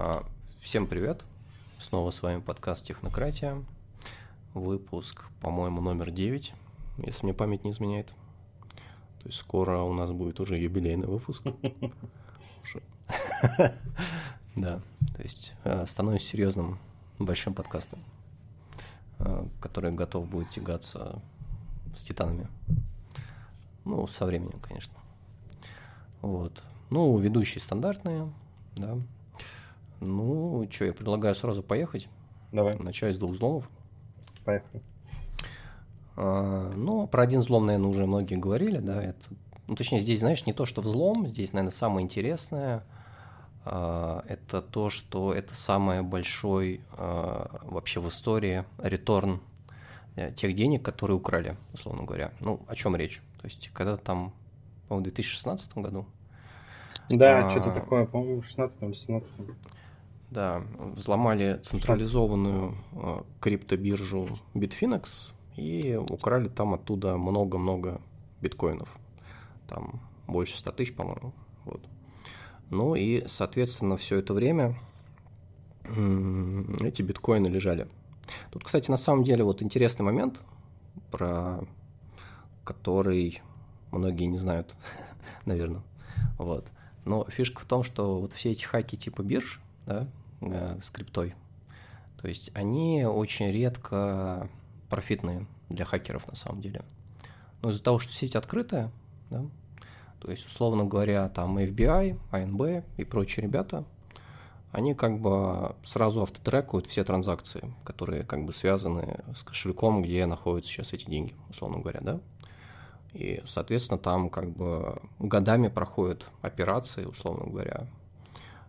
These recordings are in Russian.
А, всем привет! Снова с вами подкаст «Технократия». Выпуск, по-моему, номер 9, если мне память не изменяет. То есть скоро у нас будет уже юбилейный выпуск. Да, то есть э, становится серьезным большим подкастом, э, который готов будет тягаться с титанами. Ну, со временем, конечно. Вот. Ну, ведущие стандартные, да. Ну, что, я предлагаю сразу поехать. Давай. Начать с двух взломов. Поехали. А, ну, про один взлом, наверное, уже многие говорили, да. Это, ну, точнее, здесь, знаешь, не то, что взлом, здесь, наверное, самое интересное а, это то, что это самый большой а, вообще в истории реторн э, тех денег, которые украли, условно говоря. Ну, о чем речь? То есть, когда там, по-моему, в 2016 году. Да, а, что-то такое, по-моему, в 16 или 17 Да, взломали централизованную э, криптобиржу Bitfinex и украли там оттуда много-много биткоинов. Там больше 100 тысяч, по-моему. Вот. Ну и, соответственно, все это время эти биткоины лежали. Тут, кстати, на самом деле вот интересный момент, про который многие не знают, наверное. Вот. Но фишка в том, что вот все эти хаки типа бирж, да, э, с криптой, то есть они очень редко профитные для хакеров на самом деле. Но из-за того, что сеть открытая, да, то есть, условно говоря, там FBI, ANB и прочие ребята, они как бы сразу автотрекают все транзакции, которые как бы связаны с кошельком, где находятся сейчас эти деньги, условно говоря, да. И, соответственно, там как бы годами проходят операции, условно говоря, а,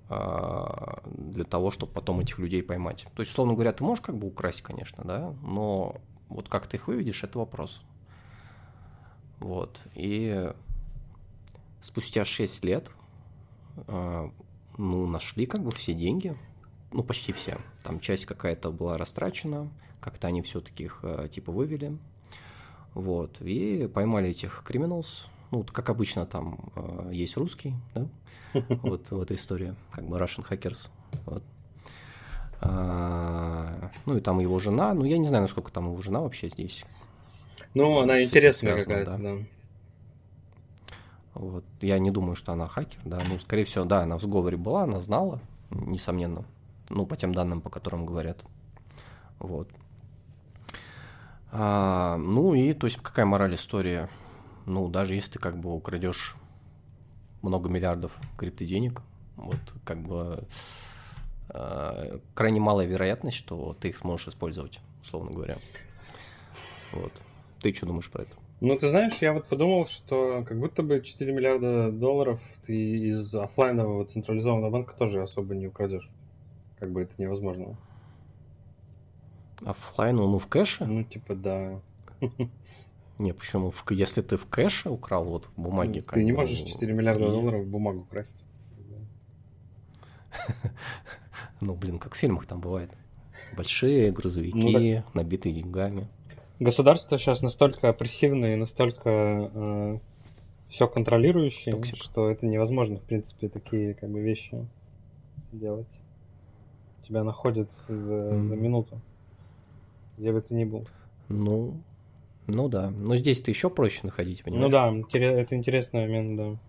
для того, чтобы потом этих людей поймать. То есть, условно говоря, ты можешь как бы украсть, конечно, да, но вот как ты их выведешь, это вопрос. Вот. И спустя 6 лет а, ну, нашли как бы все деньги, ну, почти все. Там часть какая-то была растрачена, как-то они все-таки их а, типа вывели. Вот, и поймали этих криминалс. Ну, вот, как обычно, там э, есть русский, да, вот в этой истории, как бы Russian Hackers. Вот. А, ну, и там его жена, ну, я не знаю, насколько там его жена вообще здесь. Ну, она интересная какая-то, да. да. Вот. Я не думаю, что она хакер, да. Ну, скорее всего, да, она в сговоре была, она знала, несомненно. Ну, по тем данным, по которым говорят. Вот. А, ну и, то есть, какая мораль истории? Ну, даже если ты как бы украдешь много миллиардов криптоденег, вот как бы э, крайне малая вероятность, что ты их сможешь использовать, условно говоря. Вот. Ты что думаешь про это? Ну, ты знаешь, я вот подумал, что как будто бы 4 миллиарда долларов ты из офлайнового централизованного банка тоже особо не украдешь. Как бы это невозможно. Оффлайн, ну в кэше? Ну, типа, да. Не, почему? Если ты в кэше украл, вот бумаги... Ты не можешь 4 миллиарда долларов в бумагу красть. Ну, блин, как в фильмах там бывает. Большие грузовики, ну, набитые деньгами. Государство сейчас настолько опрессивное и настолько э, все контролирующее, Toxic. что это невозможно, в принципе, такие как бы вещи делать. Тебя находят за, mm. за минуту где бы ты ни был. Ну, ну да. Но здесь-то еще проще находить, понимаешь? Ну да, это интересный момент, да.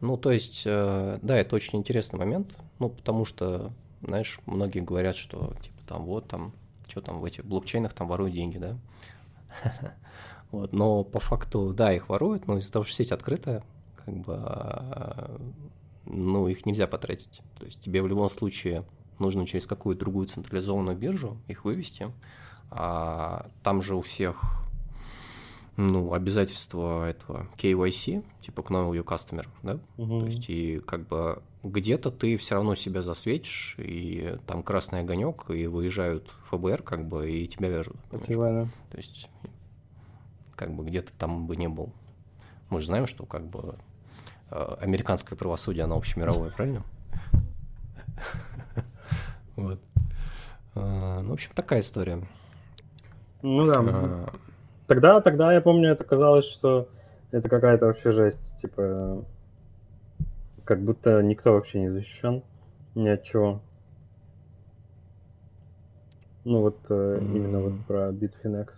Ну, то есть, э, да, это очень интересный момент, ну, потому что, знаешь, многие говорят, что, типа, там, вот, там, что там в этих блокчейнах там воруют деньги, да? Вот, но по факту, да, их воруют, но из-за того, что сеть открытая, как бы, э, ну, их нельзя потратить. То есть тебе в любом случае нужно через какую-то другую централизованную биржу их вывести. А там же у всех ну, обязательства этого KYC, типа Know Your Customer, да? Угу. То есть, и как бы где-то ты все равно себя засветишь, и там красный огонек, и выезжают ФБР, как бы, и тебя вяжут. Понимаешь? То есть, как бы где-то там бы не был. Мы же знаем, что как бы э, американское правосудие, оно общемировое, правильно? Вот. А, ну, в общем, такая история. Ну да. А... Тогда, тогда я помню, это казалось, что это какая-то вообще жесть, типа, как будто никто вообще не защищен. Ни от чего. Ну вот э, mm. именно вот про Bitfinex.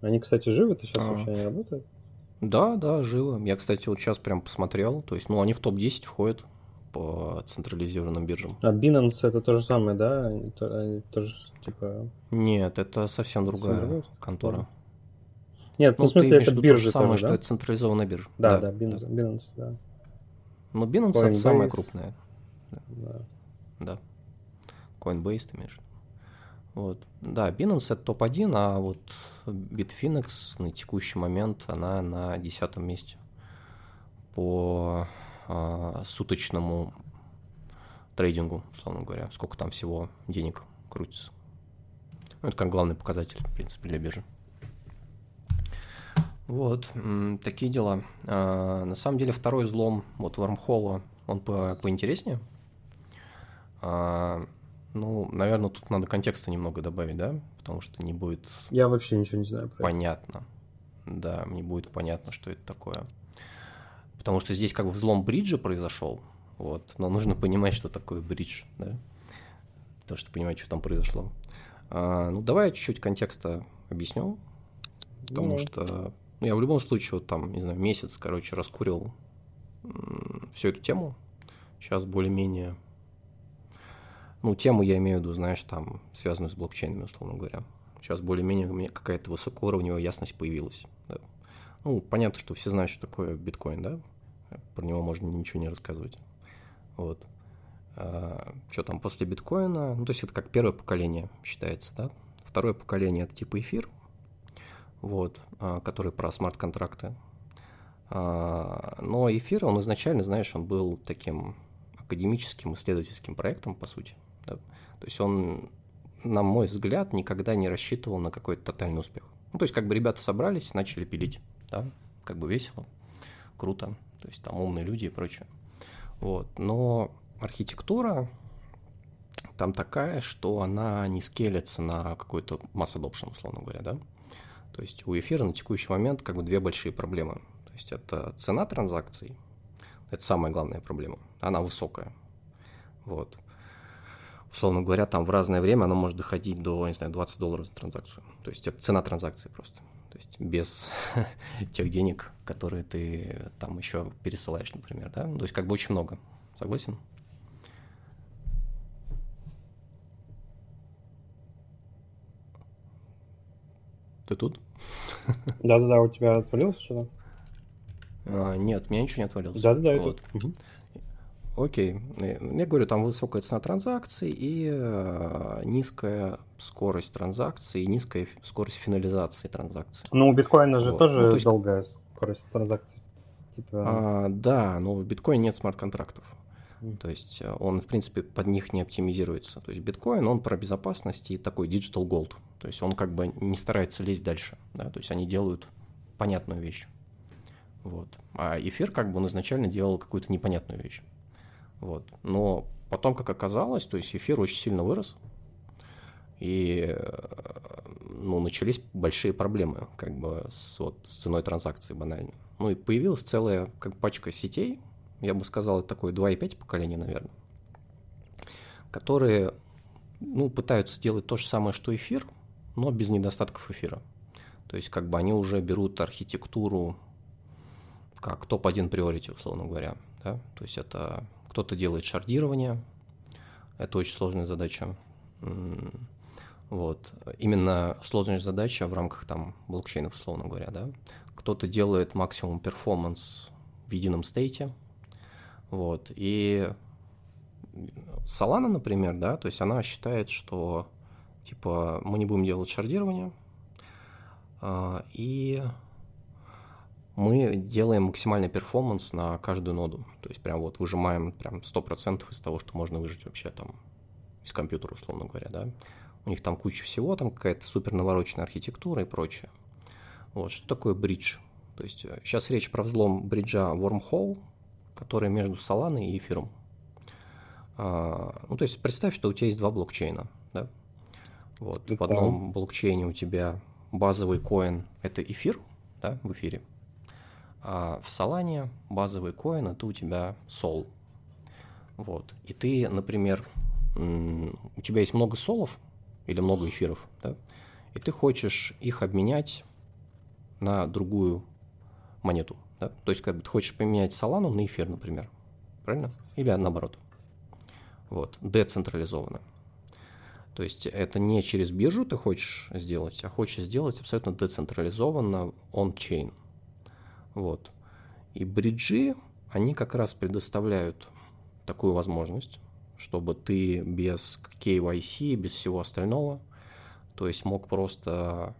Они, кстати, живы-то сейчас а. вообще не работают? Да, да, живы. Я, кстати, вот сейчас прям посмотрел. То есть, ну, они в топ-10 входят по централизированным биржам. А Binance это то же самое, да? Они, они тоже, типа... Нет, это совсем другая совсем контора. Нет, ну, ну в смысле, это биржа самое, тоже, что да? это централизованная биржа. Да, да, да Binance, да. Binance, да. Но Binance Coinbase. это самая крупная. Да. Да. Coinbase ты имеешь? Вот. Да, Binance это топ-1, а вот Bitfinex на текущий момент она на десятом месте по суточному трейдингу, условно говоря. Сколько там всего денег крутится. Ну, это как главный показатель, в принципе, для биржи. Вот, такие дела. А, на самом деле второй взлом вот Wormhole, он по поинтереснее. А, ну, наверное, тут надо контекста немного добавить, да? Потому что не будет... Я вообще ничего не знаю про Понятно. Да, не будет понятно, что это такое. Потому что здесь как бы взлом бриджа произошел, вот, но нужно понимать, что такое бридж, да? То, что понимать, что там произошло. А, ну, давай я чуть-чуть контекста объясню, потому mm что ну, я в любом случае вот там, не знаю, месяц, короче, раскурил всю эту тему. Сейчас более-менее ну, тему я имею в виду, знаешь, там, связанную с блокчейнами, условно говоря. Сейчас более-менее у меня какая-то высокоуровневая ясность появилась. Да. Ну, понятно, что все знают, что такое биткоин, да? Про него можно ничего не рассказывать. Вот. А, что там после биткоина? Ну, то есть это как первое поколение считается, да? Второе поколение это типа эфир, вот, а, который про смарт-контракты. А, но эфир, он изначально, знаешь, он был таким академическим исследовательским проектом, по сути. Да? То есть он, на мой взгляд, никогда не рассчитывал на какой-то тотальный успех. Ну, то есть как бы ребята собрались, начали пилить, да, как бы весело, круто, то есть там умные люди и прочее. Вот, но архитектура там такая, что она не скелется на какой-то масс adoption, условно говоря, да. То есть у эфира на текущий момент как бы две большие проблемы. То есть это цена транзакций, это самая главная проблема, она высокая. Вот условно говоря, там в разное время оно может доходить до, не знаю, 20 долларов за транзакцию. То есть это цена транзакции просто. То есть без тех денег, которые ты там еще пересылаешь, например, да? То есть как бы очень много. Согласен? Ты тут? Да-да-да, у тебя отвалилось что-то? А, нет, у меня ничего не отвалилось. Да-да-да. Вот. Угу. Окей. Я говорю, там высокая цена транзакций и э, низкая скорость транзакций и низкая скорость финализации транзакций. Ну, у биткоина же вот. тоже ну, то есть... долгая скорость транзакций. Типа... А, да, но в биткоине нет смарт-контрактов. То есть э, он, в принципе, под них не оптимизируется. То есть биткоин, он про безопасность и такой digital gold. То есть он как бы не старается лезть дальше. Да? То есть они делают понятную вещь. Вот. А эфир как бы он изначально делал какую-то непонятную вещь. Вот. Но потом, как оказалось, то есть эфир очень сильно вырос, и ну, начались большие проблемы как бы с, вот, с ценой транзакции банально. Ну и появилась целая как пачка сетей, я бы сказал, такое 2,5 поколения, наверное, которые ну, пытаются делать то же самое, что эфир, но без недостатков эфира. То есть как бы они уже берут архитектуру как топ-1 приорити, условно говоря. Да? То есть это кто-то делает шардирование, это очень сложная задача. Вот. Именно сложная задача в рамках там блокчейнов, условно говоря, да. Кто-то делает максимум перформанс в едином стейте, вот. И Solana, например, да, то есть она считает, что типа мы не будем делать шардирование, а, и мы делаем максимальный перформанс на каждую ноду. То есть прям вот выжимаем прям 100% из того, что можно выжить вообще там из компьютера, условно говоря, да. У них там куча всего, там какая-то супер навороченная архитектура и прочее. Вот, что такое бридж? То есть сейчас э, речь про взлом бриджа Wormhole, который между Solana и эфиром. А, ну, то есть представь, что у тебя есть два блокчейна, да? Вот, в одном блокчейне у тебя базовый коин – это эфир, да, в эфире – а в Solana базовый коин это у тебя Sol. Вот. И ты, например, у тебя есть много солов или много эфиров, да? и ты хочешь их обменять на другую монету. Да? То есть, как бы ты хочешь поменять Solana на эфир, например. Правильно? Или наоборот. Вот, децентрализованно. То есть это не через биржу ты хочешь сделать, а хочешь сделать абсолютно децентрализованно он-чейн. Вот. И бриджи, они как раз предоставляют такую возможность, чтобы ты без KYC, без всего остального, то есть мог просто,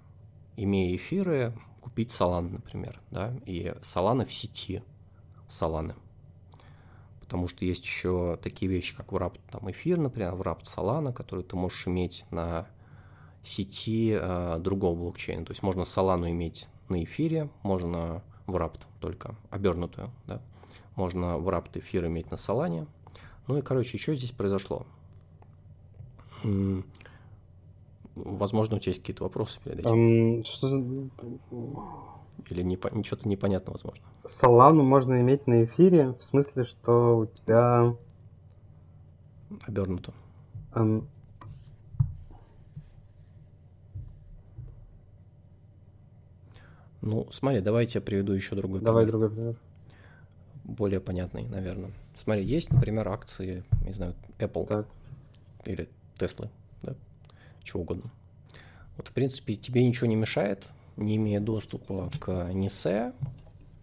имея эфиры, купить Solana, например, да, и Solana в сети Solana. Потому что есть еще такие вещи, как wrapped там эфир, например, wrapped Solana, который ты можешь иметь на сети э, другого блокчейна. То есть можно Solana иметь на эфире, можно wrapped только, обернутую, да. Можно wrapped эфир иметь на Solana. Ну и, короче, еще здесь произошло. Возможно, у тебя есть какие-то вопросы перед этим. Um, что... Или не, ничего-то непонятно, возможно. Солану можно иметь на эфире, в смысле, что у тебя... Обернуто. Um... Ну, смотри, давайте я приведу еще другой Давай пример. другой пример. Более понятный, наверное. Смотри, есть, например, акции, не знаю, Apple так. или Tesla, да, чего угодно. Вот, в принципе, тебе ничего не мешает не имея доступа к NISE,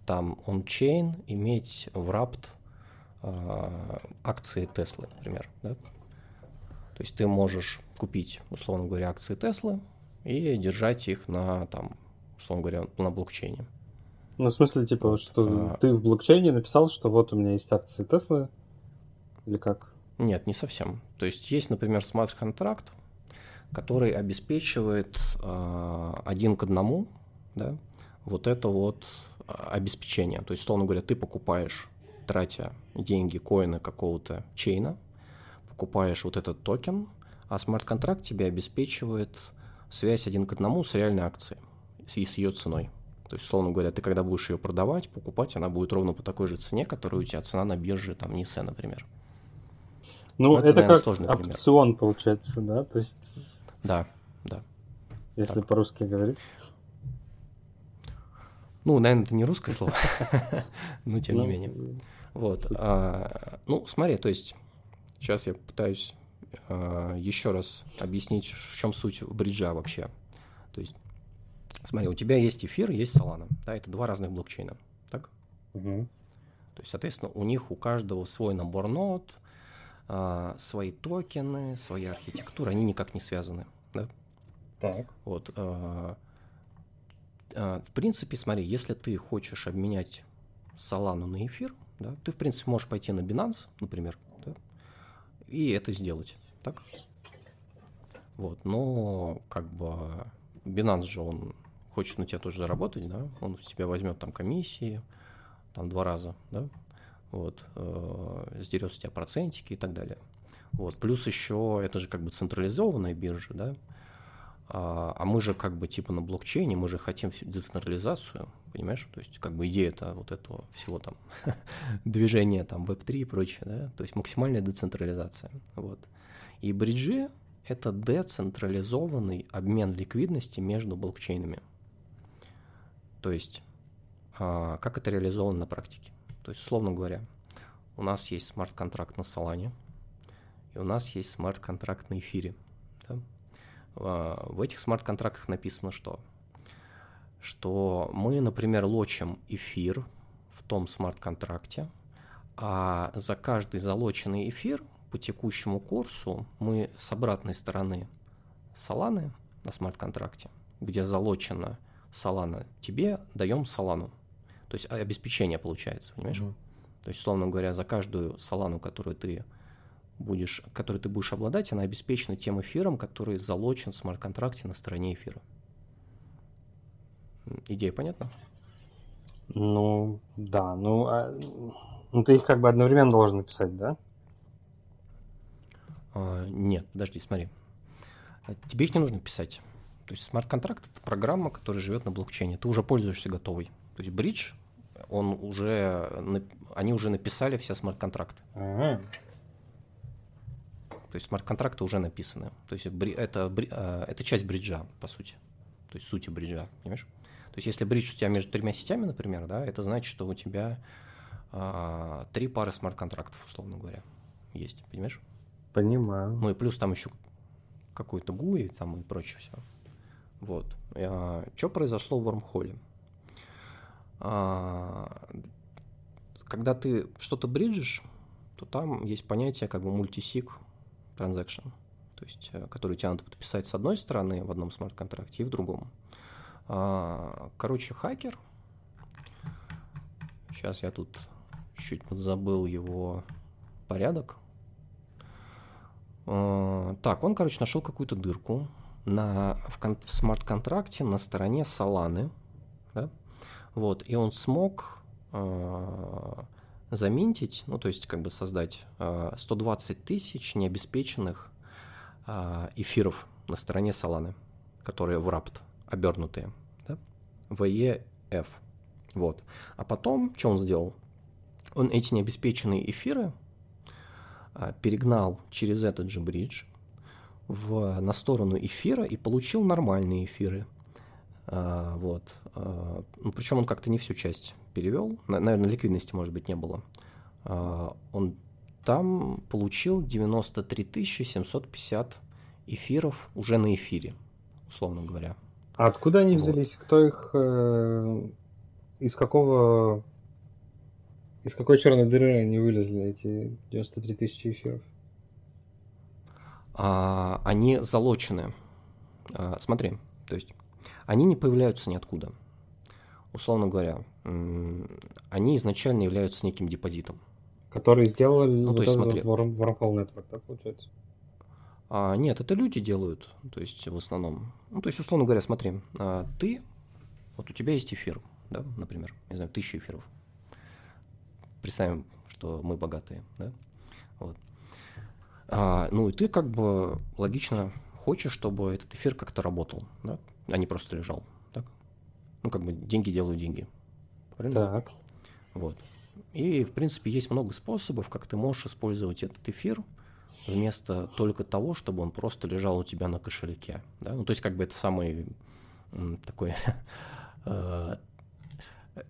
там он-чейн, иметь в рапт э, акции Теслы, например. Да? То есть ты можешь купить, условно говоря, акции Теслы и держать их на, там, условно говоря, на блокчейне. Ну, в смысле, типа, что а... ты в блокчейне написал, что вот у меня есть акции Теслы, или как? Нет, не совсем. То есть есть, например, смарт-контракт, который обеспечивает э, один к одному да, вот это вот а, обеспечение. То есть, условно говоря, ты покупаешь, тратя деньги, коины какого-то чейна, покупаешь вот этот токен, а смарт-контракт тебе обеспечивает связь один к одному с реальной акцией и с ее ценой. То есть, условно говоря, ты когда будешь ее продавать, покупать, она будет ровно по такой же цене, которая у тебя цена на бирже, там, NYSE, например. Ну, это, это наверное, как сложный опцион, пример. получается, да? То есть... Да, да. Если так. по-русски говорить. Ну, наверное, это не русское слово, но тем не ну, менее. Вот. А, ну, смотри, то есть сейчас я пытаюсь а, еще раз объяснить, в чем суть бриджа вообще. То есть, смотри, у тебя есть эфир, есть Solana. Да, это два разных блокчейна. Так? Угу. То есть, соответственно, у них у каждого свой набор нод, а, свои токены, своя архитектура, они никак не связаны. Да? Так. Вот. А, а, в принципе, смотри, если ты хочешь обменять Solana на эфир, да, ты, в принципе, можешь пойти на Binance, например, да, и это сделать, так? Вот, но как бы Binance же, он хочет на тебя тоже заработать, да, он с тебя возьмет там комиссии, там два раза, да, вот, э, сдерет с тебя процентики и так далее. Вот, плюс еще это же как бы централизованная биржа, да, а, а мы же как бы типа на блокчейне, мы же хотим децентрализацию, понимаешь? То есть как бы идея это вот этого всего там движения там Web3 и прочее, да? То есть максимальная децентрализация, вот. И бриджи — это децентрализованный обмен ликвидности между блокчейнами. То есть а, как это реализовано на практике? То есть, условно говоря, у нас есть смарт-контракт на Solana, и у нас есть смарт-контракт на эфире. Да? А, в этих смарт-контрактах написано что? Что мы, например, лочим эфир в том смарт-контракте, а за каждый залоченный эфир по текущему курсу мы с обратной стороны Solana на смарт-контракте, где залочена Solana, тебе даем Solana. То есть обеспечение получается, понимаешь? Mm-hmm. То есть, условно говоря, за каждую Solana, которую ты будешь, который ты будешь обладать, она обеспечена тем эфиром, который залочен в смарт-контракте на стороне эфира. Идея понятна? Ну, да. Ну, а, ну, ты их как бы одновременно должен написать, да? А, нет, подожди, смотри. Тебе их не нужно писать. То есть смарт-контракт — это программа, которая живет на блокчейне. Ты уже пользуешься готовой. То есть бридж, он уже, они уже написали все смарт-контракты. Ага. То есть смарт-контракты уже написаны. То есть это, э, это часть бриджа, по сути. То есть сути бриджа, понимаешь? То есть если бридж у тебя между тремя сетями, например, да, это значит, что у тебя а, три пары смарт-контрактов, условно говоря, есть, понимаешь? Понимаю. Ну и плюс там еще какой-то GUI там и прочее все. Вот. А, что произошло в Wormhole? А, когда ты что-то бриджишь, то там есть понятие как бы мультисиг transaction, то есть, э, который тебе надо подписать с одной стороны в одном смарт-контракте и в другом. А, короче, хакер, сейчас я тут чуть подзабыл его порядок. А, так, он, короче, нашел какую-то дырку на, в, в смарт-контракте на стороне Solana, да? вот, и он смог э, заминтить, ну, то есть как бы создать э, 120 тысяч необеспеченных э, эфиров на стороне Solana, которые в рапт обернутые, да? VEF, вот. А потом, что он сделал? Он эти необеспеченные эфиры э, перегнал через этот же бридж в, на сторону эфира и получил нормальные эфиры. А, вот. А, ну, причем он как-то не всю часть перевел. Наверное, ликвидности, может быть, не было. А, он там получил 93 750 эфиров уже на эфире, условно говоря. А откуда они взялись? Вот. Кто их... Э, из какого... Из какой черной дыры они вылезли, эти 93 тысячи эфиров? А, они залочены. А, смотри, то есть они не появляются ниоткуда. Условно говоря, они изначально являются неким депозитом. Который сделали ну, вот то есть, смотри, Wormhole Network, да, получается? А, нет, это люди делают, то есть в основном. Ну, то есть, условно говоря, смотри, а, ты, вот у тебя есть эфир, да, например, не знаю, тысяча эфиров. Представим, что мы богатые, да, вот. А, ну, и ты как бы логично хочешь, чтобы этот эфир как-то работал, да, а не просто лежал, так? Ну, как бы деньги делают деньги. Правильно? Так. Вот. И, в принципе, есть много способов, как ты можешь использовать этот эфир вместо только того, чтобы он просто лежал у тебя на кошельке. Да? Ну, то есть, как бы это самый такой э,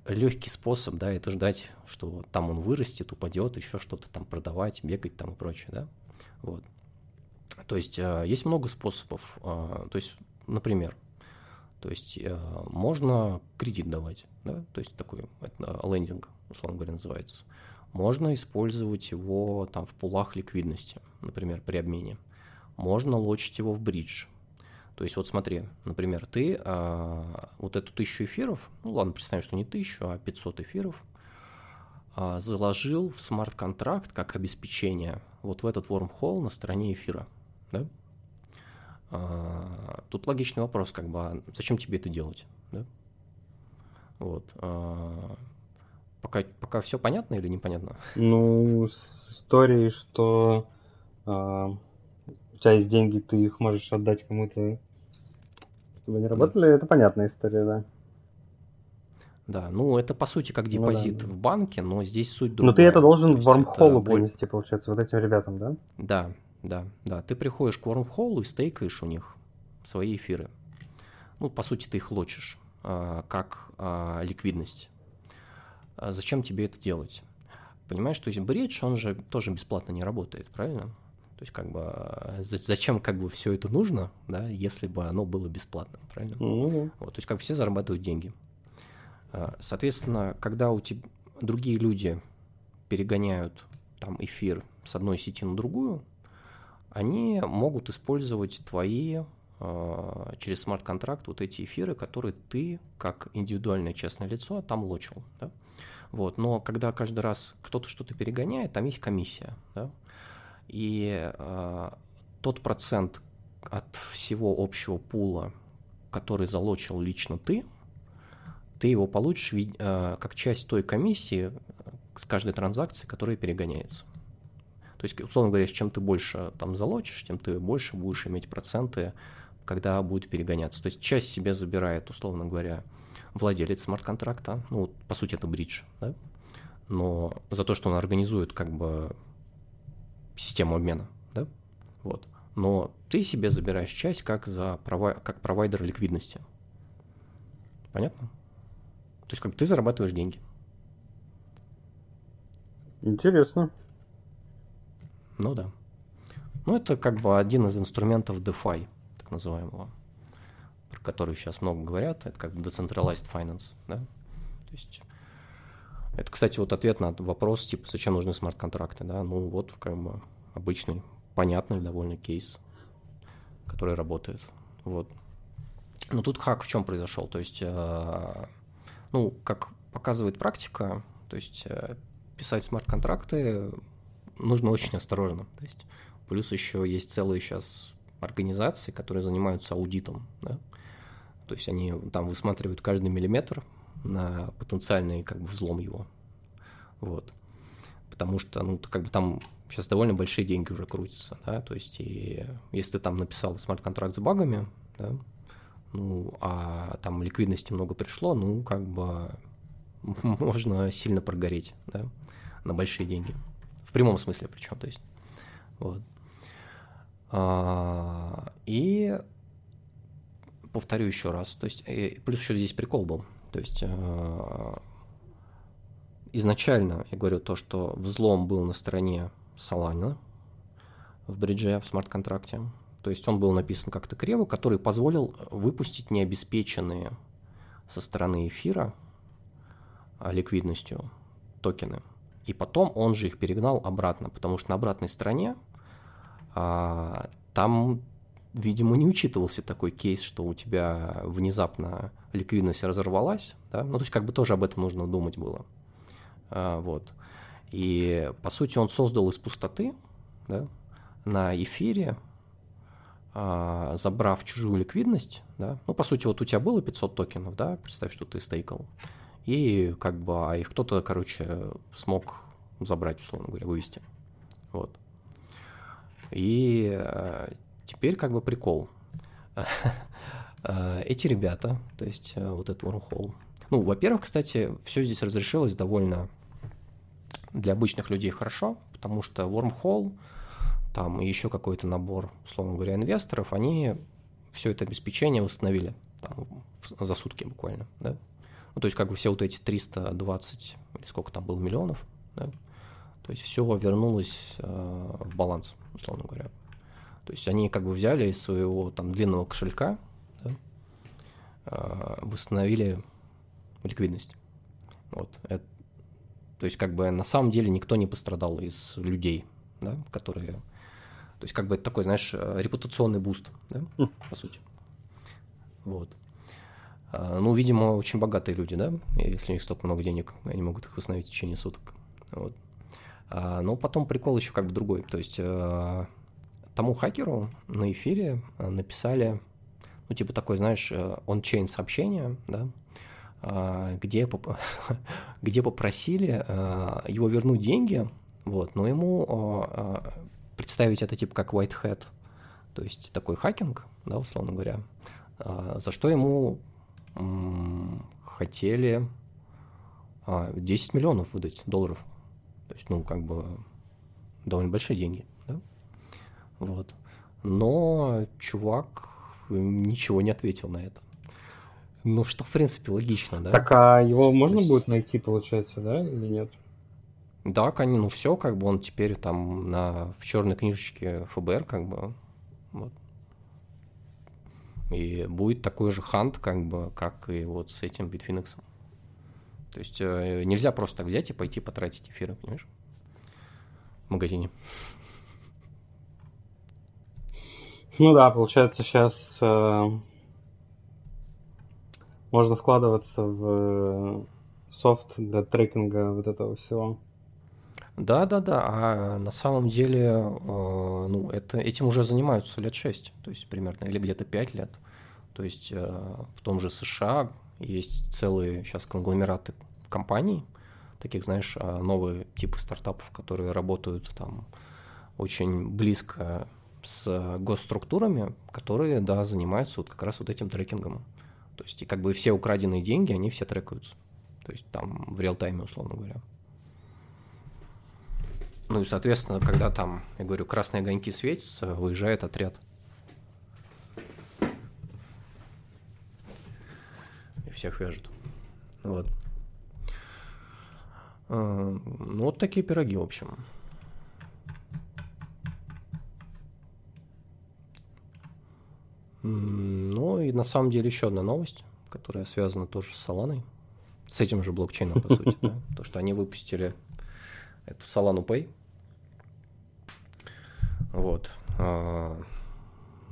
легкий способ, да, это ждать, что там он вырастет, упадет, еще что-то там продавать, бегать там и прочее, да. Вот. То есть э, есть много способов. Э, то есть, например, то есть можно кредит давать, да, то есть такой лендинг, условно говоря, называется. Можно использовать его там в пулах ликвидности, например, при обмене. Можно лочить его в бридж. То есть вот смотри, например, ты вот эту тысячу эфиров, ну ладно, представим, что не тысячу, а 500 эфиров, заложил в смарт-контракт как обеспечение вот в этот wormhole на стороне эфира. Да? А, тут логичный вопрос, как бы, а зачем тебе это делать? Да? Вот. А, Пока, пока все понятно или непонятно? Ну, с историей, что а, у тебя есть деньги, ты их можешь отдать кому-то, чтобы они работали, да. это понятная история, да. Да, ну это по сути как депозит ну, да. в банке, но здесь суть другая. Но ты это должен в Wormhole принести, получается, вот этим ребятам, да? Да, да, да. Ты приходишь к Wormhole и стейкаешь у них свои эфиры. Ну, по сути, ты их лочишь а, как а, ликвидность. А зачем тебе это делать? Понимаешь, то есть бридж, он же тоже бесплатно не работает, правильно? То есть как бы зачем как бы все это нужно, да, если бы оно было бесплатным, правильно? Mm-hmm. Вот, то есть как все зарабатывают деньги. А, соответственно, когда у тебя другие люди перегоняют там эфир с одной сети на другую, они могут использовать твои через смарт-контракт вот эти эфиры, которые ты как индивидуальное частное лицо там лочил. Да? Вот, но когда каждый раз кто-то что-то перегоняет, там есть комиссия, да? И э, тот процент от всего общего пула, который залочил лично ты, ты его получишь э, как часть той комиссии с каждой транзакции, которая перегоняется. То есть, условно говоря, чем ты больше там залочишь, тем ты больше будешь иметь проценты, когда будет перегоняться. То есть часть себе забирает, условно говоря, владелец смарт-контракта, ну, по сути, это бридж, да? но за то, что он организует как бы систему обмена, да, Вот. Но ты себе забираешь часть как, за прови... как провайдер ликвидности. Понятно? То есть как ты зарабатываешь деньги. Интересно. Ну да. Ну, это как бы один из инструментов DeFi, так называемого, про который сейчас много говорят. Это как бы Decentralized Finance, да? То есть это, кстати, вот ответ на вопрос, типа, зачем нужны смарт-контракты, да? Ну, вот, как бы, обычный, понятный довольно кейс, который работает, вот. Но тут хак в чем произошел? То есть, э, ну, как показывает практика, то есть э, писать смарт-контракты нужно очень осторожно. То есть плюс еще есть целые сейчас организации, которые занимаются аудитом. Да? То есть они там высматривают каждый миллиметр на потенциальный как бы взлом его. Вот. Потому что, ну, как бы там сейчас довольно большие деньги уже крутятся, да, то есть и если ты там написал смарт-контракт с багами, да, ну, а там ликвидности много пришло, ну, как бы можно сильно прогореть, да, на большие деньги. В прямом смысле причем, то есть. Вот. А, и повторю еще раз, то есть, плюс еще здесь прикол был, то есть а, изначально я говорю то, что взлом был на стороне Solana в бридже, в смарт-контракте, то есть он был написан как-то криво, который позволил выпустить необеспеченные со стороны эфира а, ликвидностью токены – и потом он же их перегнал обратно, потому что на обратной стороне а, там, видимо, не учитывался такой кейс, что у тебя внезапно ликвидность разорвалась, да, ну то есть как бы тоже об этом нужно думать было, а, вот. И по сути он создал из пустоты, да, на эфире, забрав чужую ликвидность, да, ну по сути вот у тебя было 500 токенов, да, представь, что ты стейкал, и как бы а их кто-то, короче, смог забрать, условно говоря, вывести. Вот. И э, теперь как бы прикол. Э, эти ребята, то есть э, вот этот Wormhole, ну, во-первых, кстати, все здесь разрешилось довольно для обычных людей хорошо, потому что Wormhole, там и еще какой-то набор, условно говоря, инвесторов, они все это обеспечение восстановили там, за сутки буквально, да, ну, то есть как бы все вот эти 320 или сколько там было миллионов, да? То есть все вернулось э, в баланс, условно говоря. То есть они как бы взяли из своего там длинного кошелька, да, э, восстановили ликвидность. Вот. Это, то есть как бы на самом деле никто не пострадал из людей, да, которые... То есть как бы это такой, знаешь, э, репутационный boost, да, хм. по сути. Вот. А, ну, видимо, очень богатые люди, да, если у них столько много денег, они могут их восстановить в течение суток. Вот. А, но потом прикол еще как бы другой. То есть тому хакеру на эфире написали, ну, типа такой, знаешь, он-чейн сообщение, да, где, где попросили его вернуть деньги, вот, но ему представить это типа как white hat, то есть такой хакинг, да, условно говоря, за что ему хотели 10 а, миллионов выдать долларов. То есть, ну, как бы довольно большие деньги, да? Вот. Но чувак ничего не ответил на это. Ну, что, в принципе, логично, да? Так, а его можно есть... будет найти, получается, да, или нет? Да, конечно, ну все, как бы он теперь там на, в черной книжечке ФБР, как бы, вот. И будет такой же хант, как бы, как и вот с этим Bitfinex. То есть э, нельзя просто так взять и пойти потратить эфиры, понимаешь? В магазине. Ну да, получается сейчас э, можно вкладываться в э, софт для трекинга вот этого всего. Да, да, да. А на самом деле, э, ну, это, этим уже занимаются лет 6, то есть примерно, или где-то 5 лет. То есть э, в том же США есть целые сейчас конгломераты компаний, таких, знаешь, э, новые типы стартапов, которые работают там очень близко с госструктурами, которые, да, занимаются вот как раз вот этим трекингом. То есть и как бы все украденные деньги, они все трекаются. То есть там в реал-тайме, условно говоря. Ну и, соответственно, когда там, я говорю, красные огоньки светятся, выезжает отряд. И всех вяжут. Вот. А, ну, вот такие пироги, в общем. Ну и на самом деле еще одна новость, которая связана тоже с Соланой, с этим же блокчейном, по сути, то, что они выпустили эту Solana Pay. Вот. А,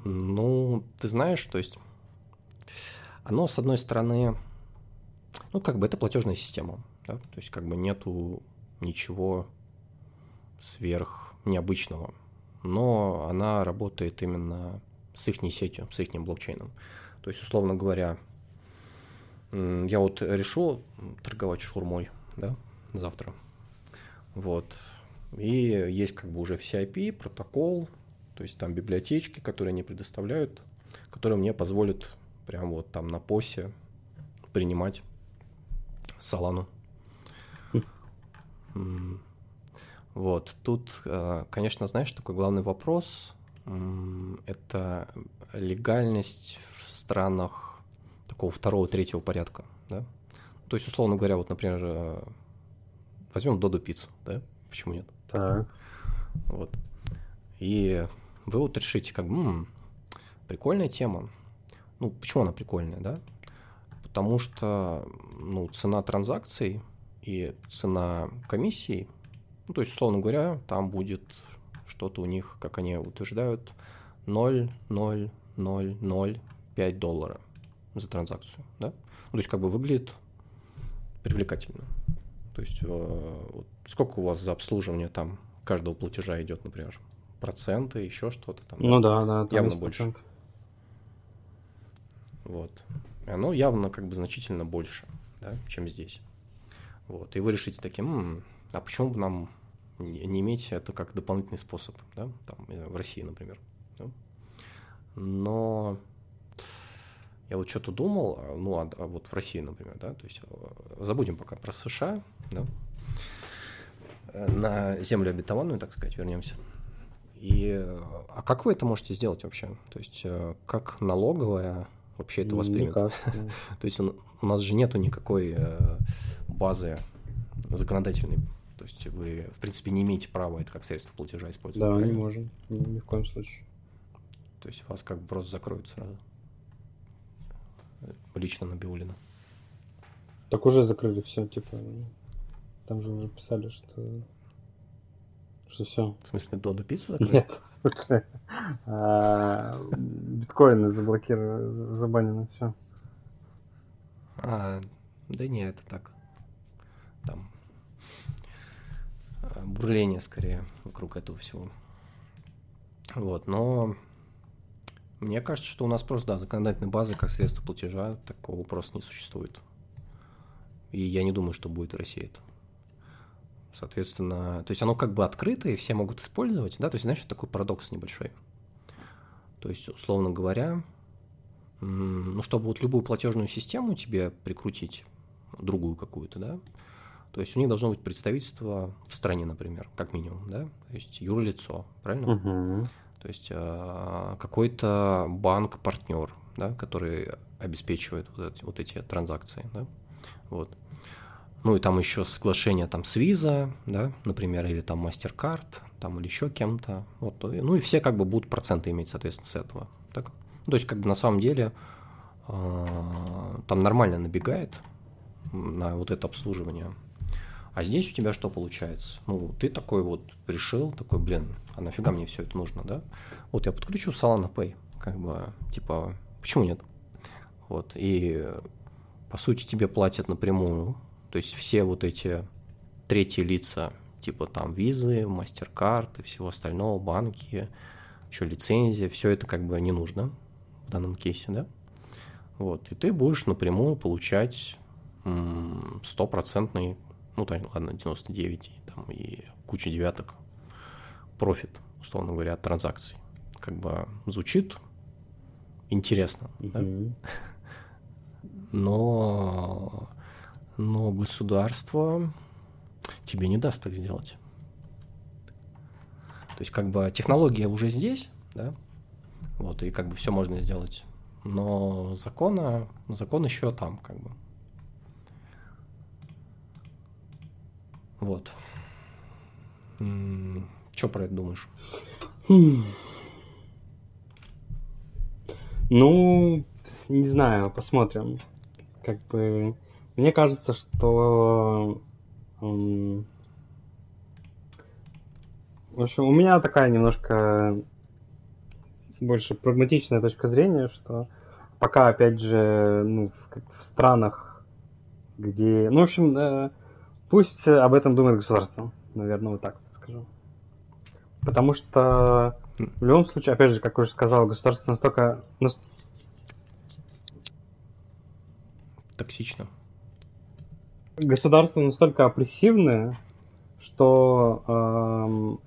ну, ты знаешь, то есть оно, с одной стороны, ну, как бы это платежная система, да? то есть как бы нету ничего сверх необычного, но она работает именно с их сетью, с их блокчейном. То есть, условно говоря, я вот решу торговать шурмой, да, завтра. Вот. И есть как бы уже CIP, протокол, то есть там библиотечки, которые они предоставляют, которые мне позволят прям вот там на посе принимать Солану. Вот, тут, э, конечно, знаешь, такой главный вопрос, это легальность в странах такого второго, третьего порядка, да? То есть, условно говоря, вот, например, э, возьмем Додо пиццу, да? Почему нет? Так. Вот. И вы вот решите, как бы, м-м, прикольная тема. Ну, почему она прикольная, да? Потому что, ну, цена транзакций и цена комиссий, ну, то есть, условно говоря, там будет что-то у них, как они утверждают, 0,0005 доллара за транзакцию, да? Ну, то есть как бы выглядит привлекательно. То есть э, сколько у вас за обслуживание там каждого платежа идет, например, проценты, еще что-то там? Ну да, да, да явно больше. Вот. И оно явно как бы значительно больше, да, чем здесь. Вот. И вы решите таким, м-м, а почему бы нам не иметь это как дополнительный способ, да, там, э, в России, например. Да? Но я вот что-то думал, а, ну, а, а вот в России, например, да, то есть э, забудем пока про США, да, э, на землю обетованную, так сказать, вернемся. И а как вы это можете сделать вообще? То есть как налоговая вообще это воспримет? Никак. То есть у нас же нету никакой базы законодательной то есть вы, в принципе, не имеете права это как средство платежа использовать. Да, правильно? не можем. Ни в коем случае. То есть вас как бы просто закроют сразу. Лично на Биулина. Так уже закрыли все, типа. Там же уже писали, что что все. В смысле, Доду пиццу закрыли? Нет, в смысле. А, биткоины заблокировали, забанено все. А, да не, это так. Там бурление скорее вокруг этого всего. Вот, но мне кажется, что у нас просто, да, законодательной базы как средство платежа такого просто не существует. И я не думаю, что будет в России это. Соответственно, то есть оно как бы открыто, и все могут использовать, да, то есть, знаешь, такой парадокс небольшой. То есть, условно говоря, ну, чтобы вот любую платежную систему тебе прикрутить, другую какую-то, да, то есть у них должно быть представительство в стране, например, как минимум, да, то есть юрлицо, правильно? Угу. То есть э, какой-то банк-партнер, да, который обеспечивает вот эти, вот эти транзакции, да, вот. Ну и там еще соглашение там с Visa, да, например, или там MasterCard, там или еще кем-то. Вот, ну и все как бы будут проценты иметь, соответственно, с этого. Так? То есть как бы на самом деле э, там нормально набегает на вот это обслуживание а здесь у тебя что получается? Ну, ты такой вот решил, такой, блин, а нафига мне все это нужно, да? Вот я подключу Solana Pay, как бы, типа, почему нет? Вот, и по сути тебе платят напрямую, то есть все вот эти третьи лица, типа там визы, MasterCard и всего остального, банки, еще лицензия, все это как бы не нужно в данном кейсе, да? Вот, и ты будешь напрямую получать стопроцентный ну, там, ладно, 99 там, и куча девяток, профит, условно говоря, от транзакций. Как бы звучит интересно, mm-hmm. да? но, но государство тебе не даст так сделать. То есть, как бы технология уже здесь, да, вот, и как бы все можно сделать. Но закона, закон еще там, как бы. Вот. Что про это думаешь? Хм. Ну, не знаю, посмотрим. Как бы мне кажется, что в общем, у меня такая немножко больше прагматичная точка зрения, что пока, опять же, ну, в, в странах, где... Ну, в общем, э, пусть об этом думает государство, наверное, вот так скажу. Потому что в любом случае, опять же, как уже сказал, государство настолько... Токсично. Государство настолько опрессивное, что эм,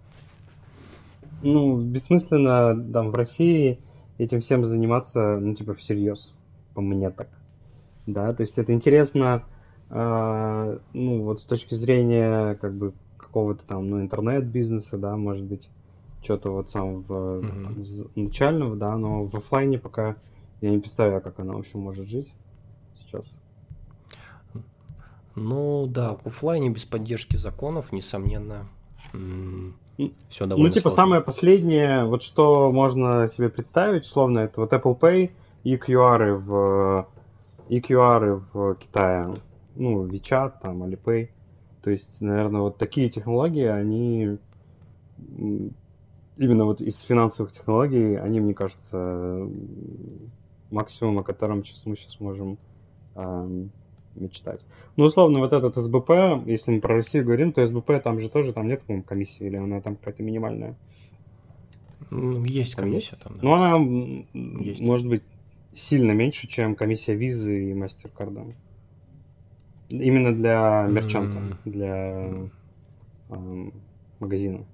ну, бессмысленно там в России этим всем заниматься, ну, типа, всерьез, по мне так. Да, то есть это интересно, э, ну, вот с точки зрения, как бы, какого-то там, ну, интернет-бизнеса, да, может быть, что-то вот самого mm-hmm. там, начального, да, но в офлайне пока я не представляю, как она вообще может жить сейчас. Ну да, в офлайне без поддержки законов, несомненно, все довольно Ну, типа, сложно. самое последнее, вот что можно себе представить, словно это вот Apple Pay и QR в и QR в Китае. Ну, WeChat, там, Alipay. То есть, наверное, вот такие технологии, они именно вот из финансовых технологий, они, мне кажется, максимум, о котором сейчас мы сейчас можем эм, мечтать. Ну, условно, вот этот СБП, если мы про Россию говорим, то СБП там же тоже, там нет, по-моему, комиссии, или она там какая-то минимальная? Есть комиссия там, да. Ну, она есть. может быть сильно меньше, чем комиссия визы и мастер-карда. Именно для мерчанта, mm-hmm. для э, магазина.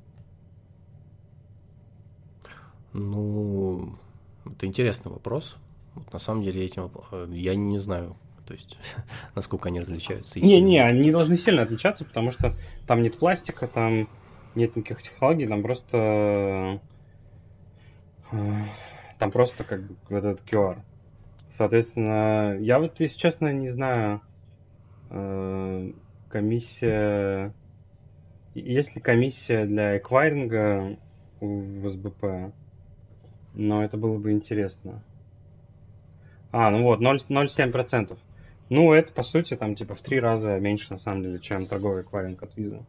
Ну, это интересный вопрос. Вот на самом деле этим э, я не знаю, то есть насколько они различаются. Не-не, они должны сильно отличаться, потому что там нет пластика, там нет никаких технологий, там просто э, там просто как бы вот этот QR. Соответственно, я вот, если честно, не знаю, комиссия... Есть ли комиссия для эквайринга в СБП? Но это было бы интересно. А, ну вот, 0,7%. Ну, это, по сути, там, типа, в три раза меньше, на самом деле, чем торговый эквайринг от визы.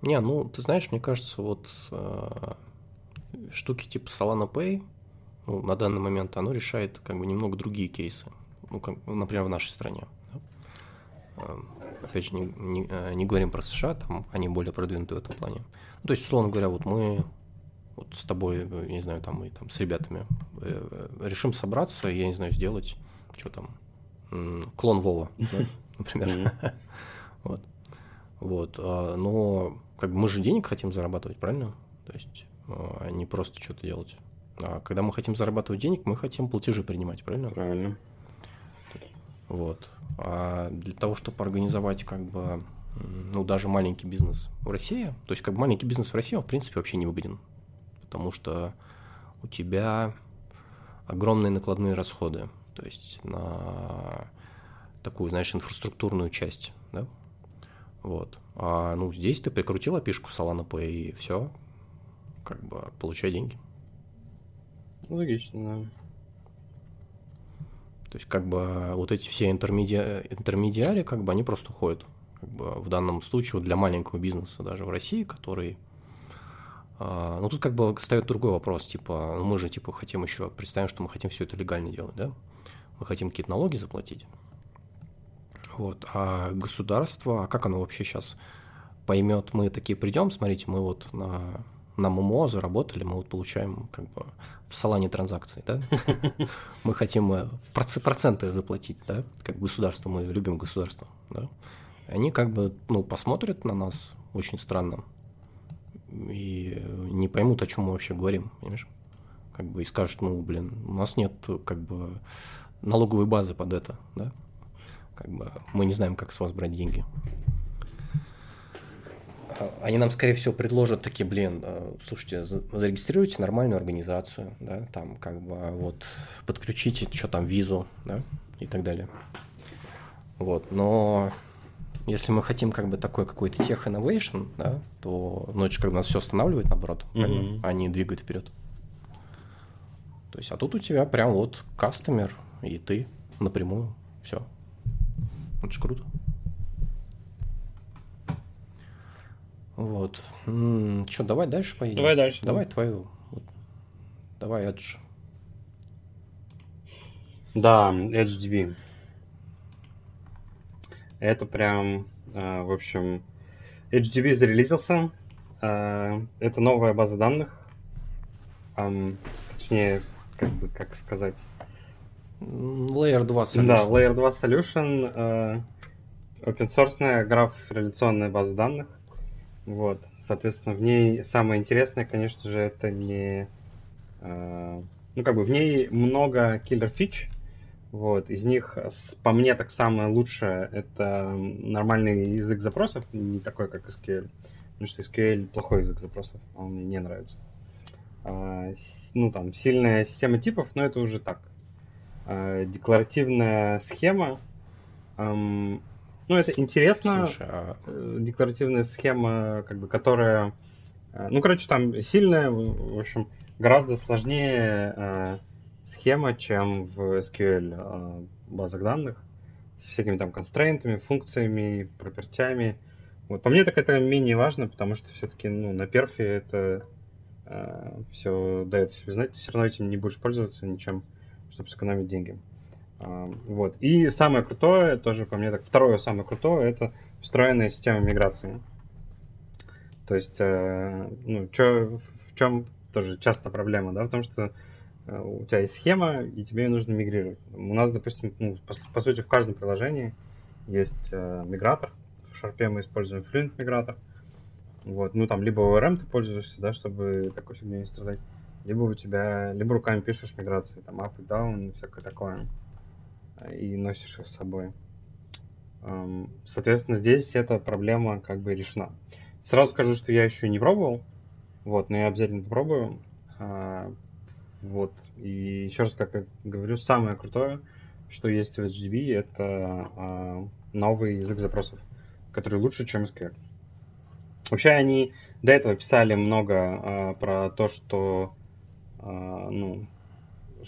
Не, ну, ты знаешь, мне кажется, вот э, штуки типа Solana Pay, ну, на данный момент оно решает как бы немного другие кейсы. Ну, как, например, в нашей стране. Да? Э, опять же, не, не, э, не говорим про США, там они более продвинуты в этом плане. Ну, то есть, условно говоря, вот мы вот с тобой, э, я не знаю, там мы там с ребятами э, решим собраться, я не знаю, сделать, что там, клон Вова, например. Вот. Вот. А, но как бы мы же денег хотим зарабатывать, правильно? То есть а не просто что-то делать. А когда мы хотим зарабатывать денег, мы хотим платежи принимать, правильно? Правильно. Вот. А для того, чтобы организовать как бы ну, даже маленький бизнес в России, то есть как бы маленький бизнес в России, он в принципе вообще не выгоден потому что у тебя огромные накладные расходы, то есть на такую, знаешь, инфраструктурную часть, да, вот. А ну здесь ты прикрутил опишку Solana Pay и все, как бы получай деньги. Логично, да. То есть как бы вот эти все интермеди... интермедиари, как бы они просто уходят. Как бы в данном случае вот для маленького бизнеса даже в России, который а, ну тут как бы встает другой вопрос, типа, ну, мы же типа хотим еще, представим, что мы хотим все это легально делать, да? Мы хотим какие-то налоги заплатить. Вот, а государство, а как оно вообще сейчас поймет, мы такие придем, смотрите, мы вот на, на ММО заработали, мы вот получаем как бы в салане транзакции, да? Мы хотим э, проценты заплатить, да? Как государство, мы любим государство, да? Они как бы, ну, посмотрят на нас очень странно, и не поймут, о чем мы вообще говорим, понимаешь? Как бы и скажут, ну, блин, у нас нет как бы налоговой базы под это, да? Как бы мы не знаем, как с вас брать деньги. Они нам, скорее всего, предложат такие, блин, э, слушайте, зарегистрируйте нормальную организацию, да, там, как бы, вот, подключите, что там, визу, да, и так далее. Вот, но если мы хотим как бы такой какой-то тех innovation, да, то, ну, же как бы нас все останавливает, наоборот, mm-hmm. а не двигает вперед. То есть, а тут у тебя прям вот кастомер, и ты напрямую, все. Это же круто. Вот. Что, давай дальше поедем? Давай дальше. Давай да. твою. Давай Edge. Да, HDV. Это прям, э, в общем, HDV зарелизился. Э, это новая база данных. Точнее, как бы, как сказать... Layer 2 Solution. Да, Layer 2 Solution. Э, open source граф реляционная база данных. Вот, соответственно, в ней самое интересное, конечно же, это не... ну, как бы в ней много киллер фич, вот, из них, по мне, так самое лучшее это нормальный язык запросов, не такой, как SQL. Потому что SQL плохой язык запросов, он мне не нравится. А, ну, там, сильная система типов, но это уже так. А, декларативная схема. Эм, ну, это интересно. Слушай, а... Э, декларативная схема, как бы, которая... Э, ну, короче, там сильная, в общем, гораздо сложнее э, схема, чем в SQL а, базах данных с всякими там констрейнтами, функциями, пропертями. Вот по мне так это менее важно, потому что все-таки ну, на перфе это э, все дает себе знать, ты все равно этим не будешь пользоваться ничем, чтобы сэкономить деньги. Вот. И самое крутое, тоже по мне так, второе самое крутое, это встроенная система миграции. То есть, э, ну, чё, в чем тоже часто проблема, да, в том, что Э, у тебя есть схема, и тебе ее нужно мигрировать. У нас, допустим, ну, по, по сути, в каждом приложении есть э, мигратор. В Sharp мы используем Fluent мигратор. Вот, ну там либо ORM ты пользуешься, да, чтобы такой фигней не страдать, либо у тебя, либо руками пишешь миграции, там up и down, всякое такое, и носишь их с собой. Соответственно, здесь эта проблема как бы решена. Сразу скажу, что я еще не пробовал, вот, но я обязательно попробую. А, вот. И еще раз, как я говорю, самое крутое, что есть в HDB, это э, новый язык запросов, который лучше, чем SQL. Вообще они до этого писали много э, про то, что ну,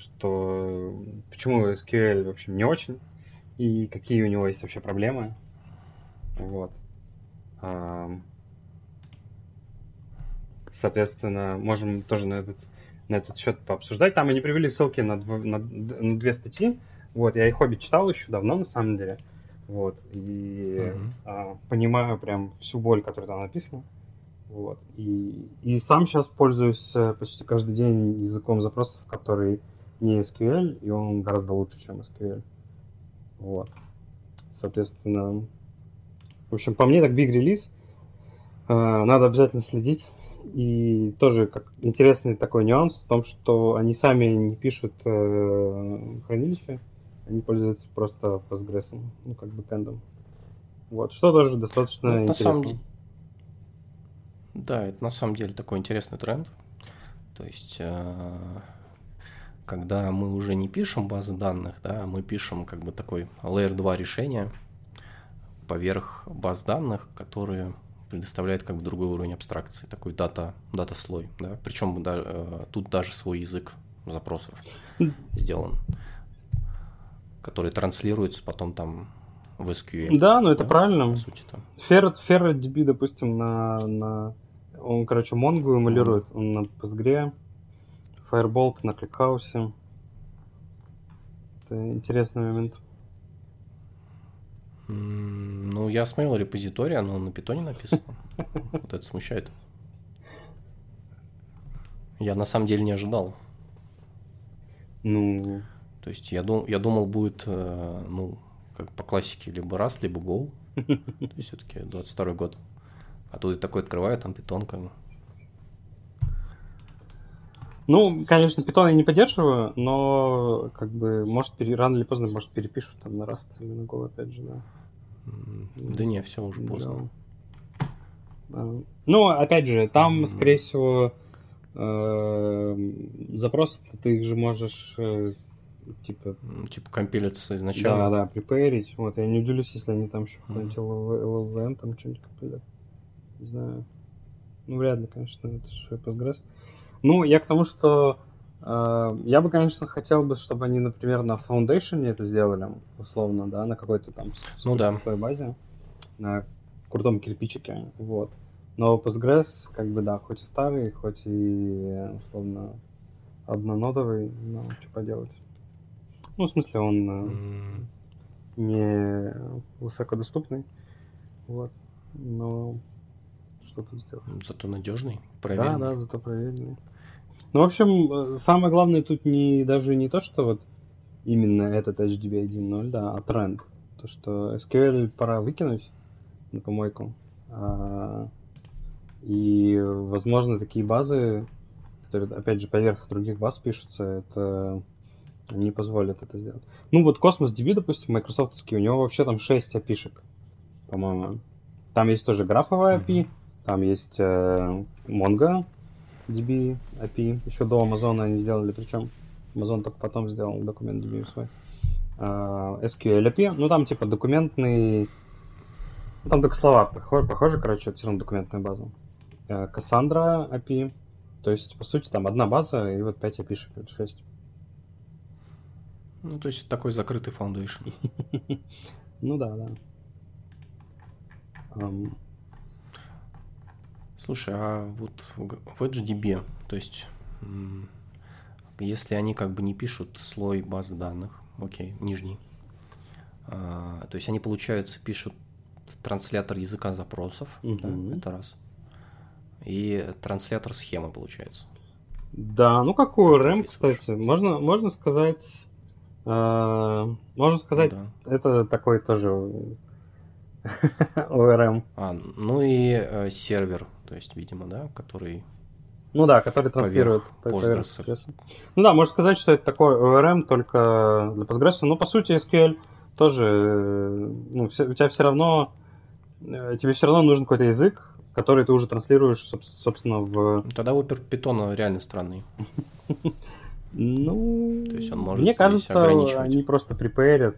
что почему SQL, в общем, не очень, и какие у него есть вообще проблемы. Вот. Соответственно, можем тоже на этот на этот счет пообсуждать. Там они привели ссылки на, дв... на... на две статьи. Вот, я их обе читал еще давно, на самом деле. Вот, и uh-huh. а, понимаю прям всю боль, которая там написана. Вот, и, и сам сейчас пользуюсь э, почти каждый день языком запросов, который не SQL, и он гораздо лучше, чем SQL. Вот. Соответственно, в общем, по мне так big релиз. Э, надо обязательно следить. И тоже как интересный такой нюанс в том, что они сами не пишут э, хранилище, они пользуются просто Postgres, ну как бы кэндом. Вот, что тоже достаточно ну, интересно. Самом... Да, это на самом деле такой интересный тренд. То есть, э, когда мы уже не пишем базы данных, да, мы пишем как бы такой Layer 2 решение поверх баз данных, которые предоставляет как бы другой уровень абстракции, такой дата, дата слой, да, причем да, э, тут даже свой язык запросов сделан, который транслируется потом там в SQL. Да, ну это да, правильно. По сути там. Ferret, FerretDB, допустим, на, на он, короче, Mongo эмулирует, он на Postgre, Firebolt на ClickHouse. Это интересный момент. Ну, я смотрел репозиторий, оно на питоне написано. Вот это смущает. Я на самом деле не ожидал. Ну. То есть я, дум, я думал, будет, э, ну, как по классике, либо раз, либо Go. То есть все-таки 22 год. А тут такой открываю, там питон как бы. Ну, конечно, питон я не поддерживаю, но как бы, может, пере... рано или поздно, может, перепишут там на Rust или на Go, опять же, да. Да не, все уже поздно. А, ну, опять же, там, mm-hmm. скорее всего, э, запросы ты их же можешь э, типа... Типа компилиться изначально. Да, да, припарить. Вот, я не удивлюсь, если они там еще какой-нибудь LLVM там что-нибудь компилят. Не знаю. Ну, вряд ли, конечно, это же Postgres. Ну, я к тому, что э, я бы, конечно, хотел бы, чтобы они, например, на Foundation это сделали, условно, да, на какой-то там ну, да. базе, на крутом кирпичике, вот. Но Postgres, как бы, да, хоть и старый, хоть и, условно, однонодовый, но что поделать. Ну, в смысле, он mm. не высокодоступный, вот, но что тут сделать. Зато надежный, проверенный. Да, да, зато проверенный. Ну, в общем, э, самое главное тут не даже не то, что вот именно этот HDB 1.0, да, а тренд. То, что SQL пора выкинуть на помойку. А, и, возможно, такие базы, которые, опять же, поверх других баз пишутся, это не позволят это сделать. Ну, вот Cosmos DB, допустим, майкрософтовский, у него вообще там 6 API-шек, по-моему. Там есть тоже графовая API, mm-hmm. там есть э, Mongo DB API, еще до Amazon они сделали, причем Amazon только потом сделал документ DB свой. Uh, SQL API, ну там типа документный, ну, там только слова похожи, похожи, короче, это все равно документная база. Uh, Cassandra API, то есть, по сути, там одна база и вот 5 API, 6. Ну, то есть такой закрытый foundation. Ну да, да. Слушай, а вот в EdgeDB, то есть если они как бы не пишут слой базы данных, окей, нижний, а, то есть они, получается, пишут транслятор языка запросов, угу. да, это раз, и транслятор схемы, получается. Да, ну какой ORM, кстати, можно, можно сказать, э, можно сказать, ну, да. это такой тоже ORM. А, ну и э, сервер, то есть, видимо, да, который... Ну да, который транслирует Postgres. Ну да, можно сказать, что это такой ORM только для Postgres. Но по сути SQL тоже, э, ну, все, у тебя все равно, э, тебе все равно нужен какой-то язык, который ты уже транслируешь, собственно, в... Тогда опер Python реально странный. Ну, То есть он может мне кажется, они просто припарят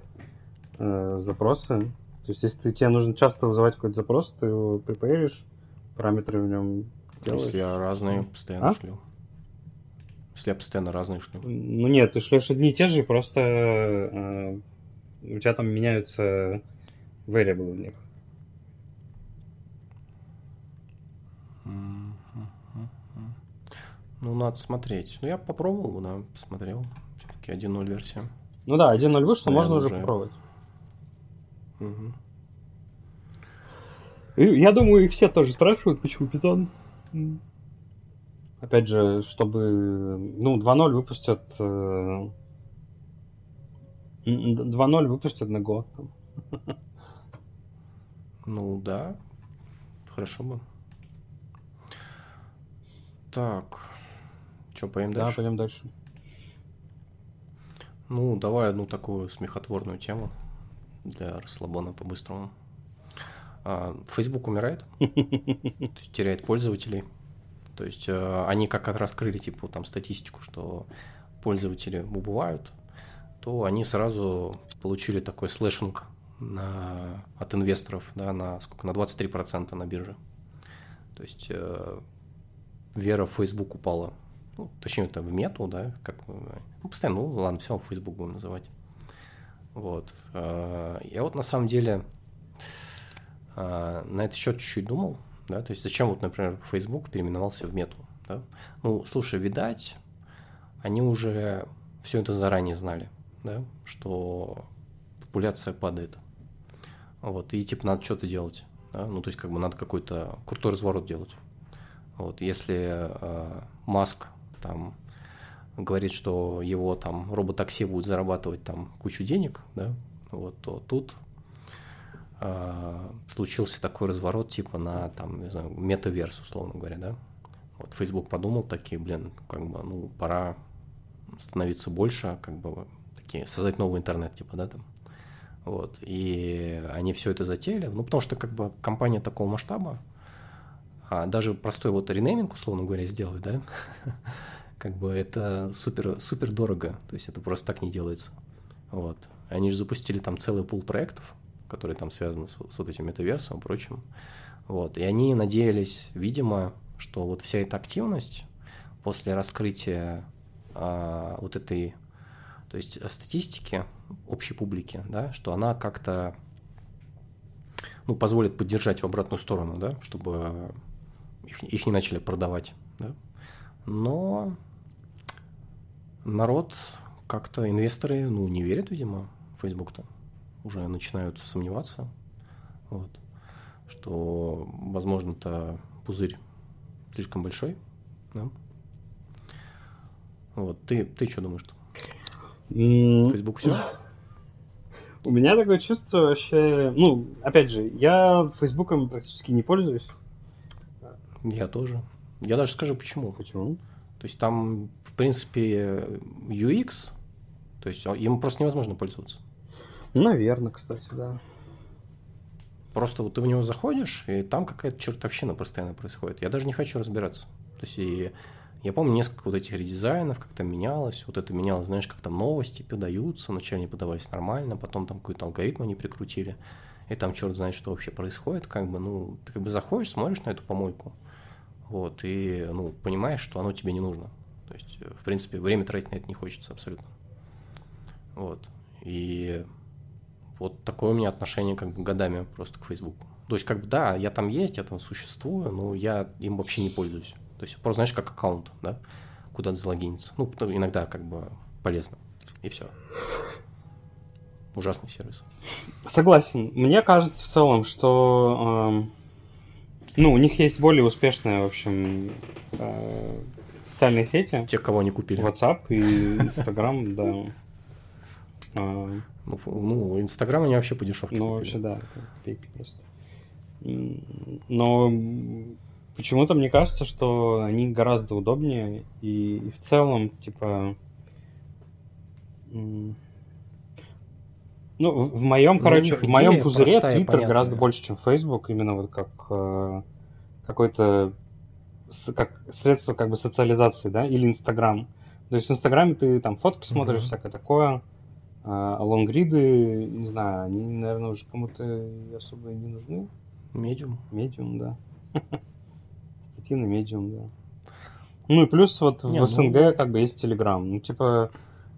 э, запросы. То есть, если тебе нужно часто вызывать какой-то запрос, ты его припаришь, параметры в нем делаешь. Если я разные постоянно а? шлю. Если я постоянно разные шлю. Ну нет, ты шлешь одни и те же, просто э, у тебя там меняются variable в них. Ну, надо смотреть. Ну, я попробовал, да, посмотрел. Все-таки 1.0 версия. Ну да, 1.0 вышло, можно уже попробовать. Угу. Я думаю, их все тоже спрашивают, почему питон. Опять же, чтобы... Ну, 2.0 выпустят... 2.0 э, выпустят на год. Ну, да. Хорошо бы. Так. Что, поем дальше? Да, пойдем дальше. Ну, давай одну такую смехотворную тему для расслабона по-быстрому. А, Facebook умирает, то есть теряет пользователей. То есть э, они как раскрыли типа там статистику, что пользователи убывают, то они сразу получили такой слэшинг на, от инвесторов да, на сколько? На 23% на бирже. То есть э, вера в Facebook упала. Ну, точнее, это в мету, да, как ну, постоянно, ну ладно, все, Facebook будем называть. Вот. Э, я вот на самом деле э, на этот счет чуть-чуть думал, да, то есть зачем вот, например, Facebook переименовался в мету, да? Ну, слушай, видать, они уже все это заранее знали, да, что популяция падает. Вот, и типа надо что-то делать, да? ну, то есть как бы надо какой-то крутой разворот делать. Вот, если э, Маск там говорит, что его там роботакси будет зарабатывать там кучу денег, да, вот, то тут случился такой разворот типа на там, не знаю, метаверс, условно говоря, да. Вот Facebook подумал такие, блин, как бы, ну, пора становиться больше, как бы, такие, создать новый интернет, типа, да, там. Вот, и они все это затеяли, ну, потому что, как бы, компания такого масштаба, а даже простой вот ренейминг, условно говоря, сделать, да, как бы это супер, супер дорого, то есть это просто так не делается. Вот. Они же запустили там целый пул проектов, которые там связаны с, с вот этим метаверсом и прочим. Вот. И они надеялись, видимо, что вот вся эта активность после раскрытия а, вот этой, то есть статистики общей публики, да, что она как-то ну, позволит поддержать в обратную сторону, да, чтобы их, их не начали продавать. Да. Но народ как-то, инвесторы, ну, не верят, видимо, в Facebook-то. Уже начинают сомневаться, вот, что, возможно-то, пузырь слишком большой, да. Вот, ты, ты что думаешь? -то? Facebook все? У меня такое чувство вообще... Ну, опять же, я Фейсбуком практически не пользуюсь. Я тоже. Я даже скажу, почему. Почему? То есть там, в принципе, UX, то есть им просто невозможно пользоваться. Наверное, кстати, да. Просто вот ты в него заходишь, и там какая-то чертовщина постоянно происходит. Я даже не хочу разбираться. То есть и я помню несколько вот этих редизайнов, как там менялось. Вот это менялось, знаешь, как там новости подаются. Вначале они подавались нормально, потом там какой-то алгоритм они прикрутили. И там черт знает, что вообще происходит. Как бы, ну, ты как бы заходишь, смотришь на эту помойку. Вот, и, ну, понимаешь, что оно тебе не нужно. То есть, в принципе, время тратить на это не хочется абсолютно. Вот. И вот такое у меня отношение как бы годами просто к Фейсбуку. То есть, как бы, да, я там есть, я там существую, но я им вообще не пользуюсь. То есть просто знаешь, как аккаунт, да, куда-то залогиниться. Ну, иногда как бы полезно. И все. Ужасный сервис. Согласен. Мне кажется в целом, что э, ну, у них есть более успешные, в общем, э, социальные сети. Те, кого они купили. WhatsApp и Instagram, да. Ну, ну, Инстаграм они вообще по дешевке Ну, вообще, да, копейки просто. Но Почему-то мне кажется, что они гораздо удобнее, и, и в целом, типа, ну, в моем, ну, короче, в моем пузыре Twitter гораздо больше, чем Facebook, именно вот как э, какой-то как средство как бы социализации, да, или Инстаграм. То есть в Инстаграме ты там фотки смотришь, mm-hmm. всякое такое, а лонгриды, не знаю, они, наверное, уже кому-то особо не нужны. Медиум. Медиум, да. на Medium, да. Ну и плюс вот не, в СНГ ну... как бы есть Telegram. Ну типа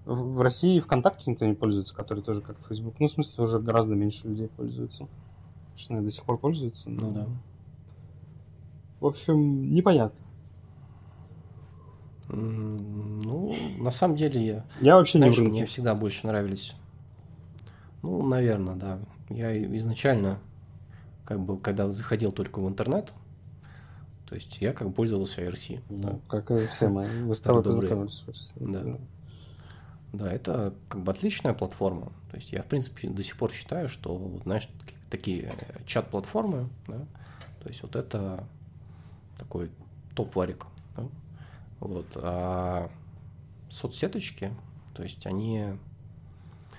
в России ВКонтакте никто не пользуется, который тоже как Facebook. Ну в смысле уже гораздо меньше людей пользуются. Что до сих пор пользуются. Ну да. В общем, непонятно. Ну, на самом деле я... Я вообще знаешь, не Мне всегда больше нравились. Ну, наверное, да. Я изначально, как бы, когда заходил только в интернет, то есть я как пользовался IRC. Ну, да. как и все мы. Вы Да. Да, это как бы отличная платформа. То есть я, в принципе, до сих пор считаю, что, вот, знаешь, такие чат-платформы, да, то есть вот это такой топ-варик. Да? Вот. А соцсеточки, то есть они,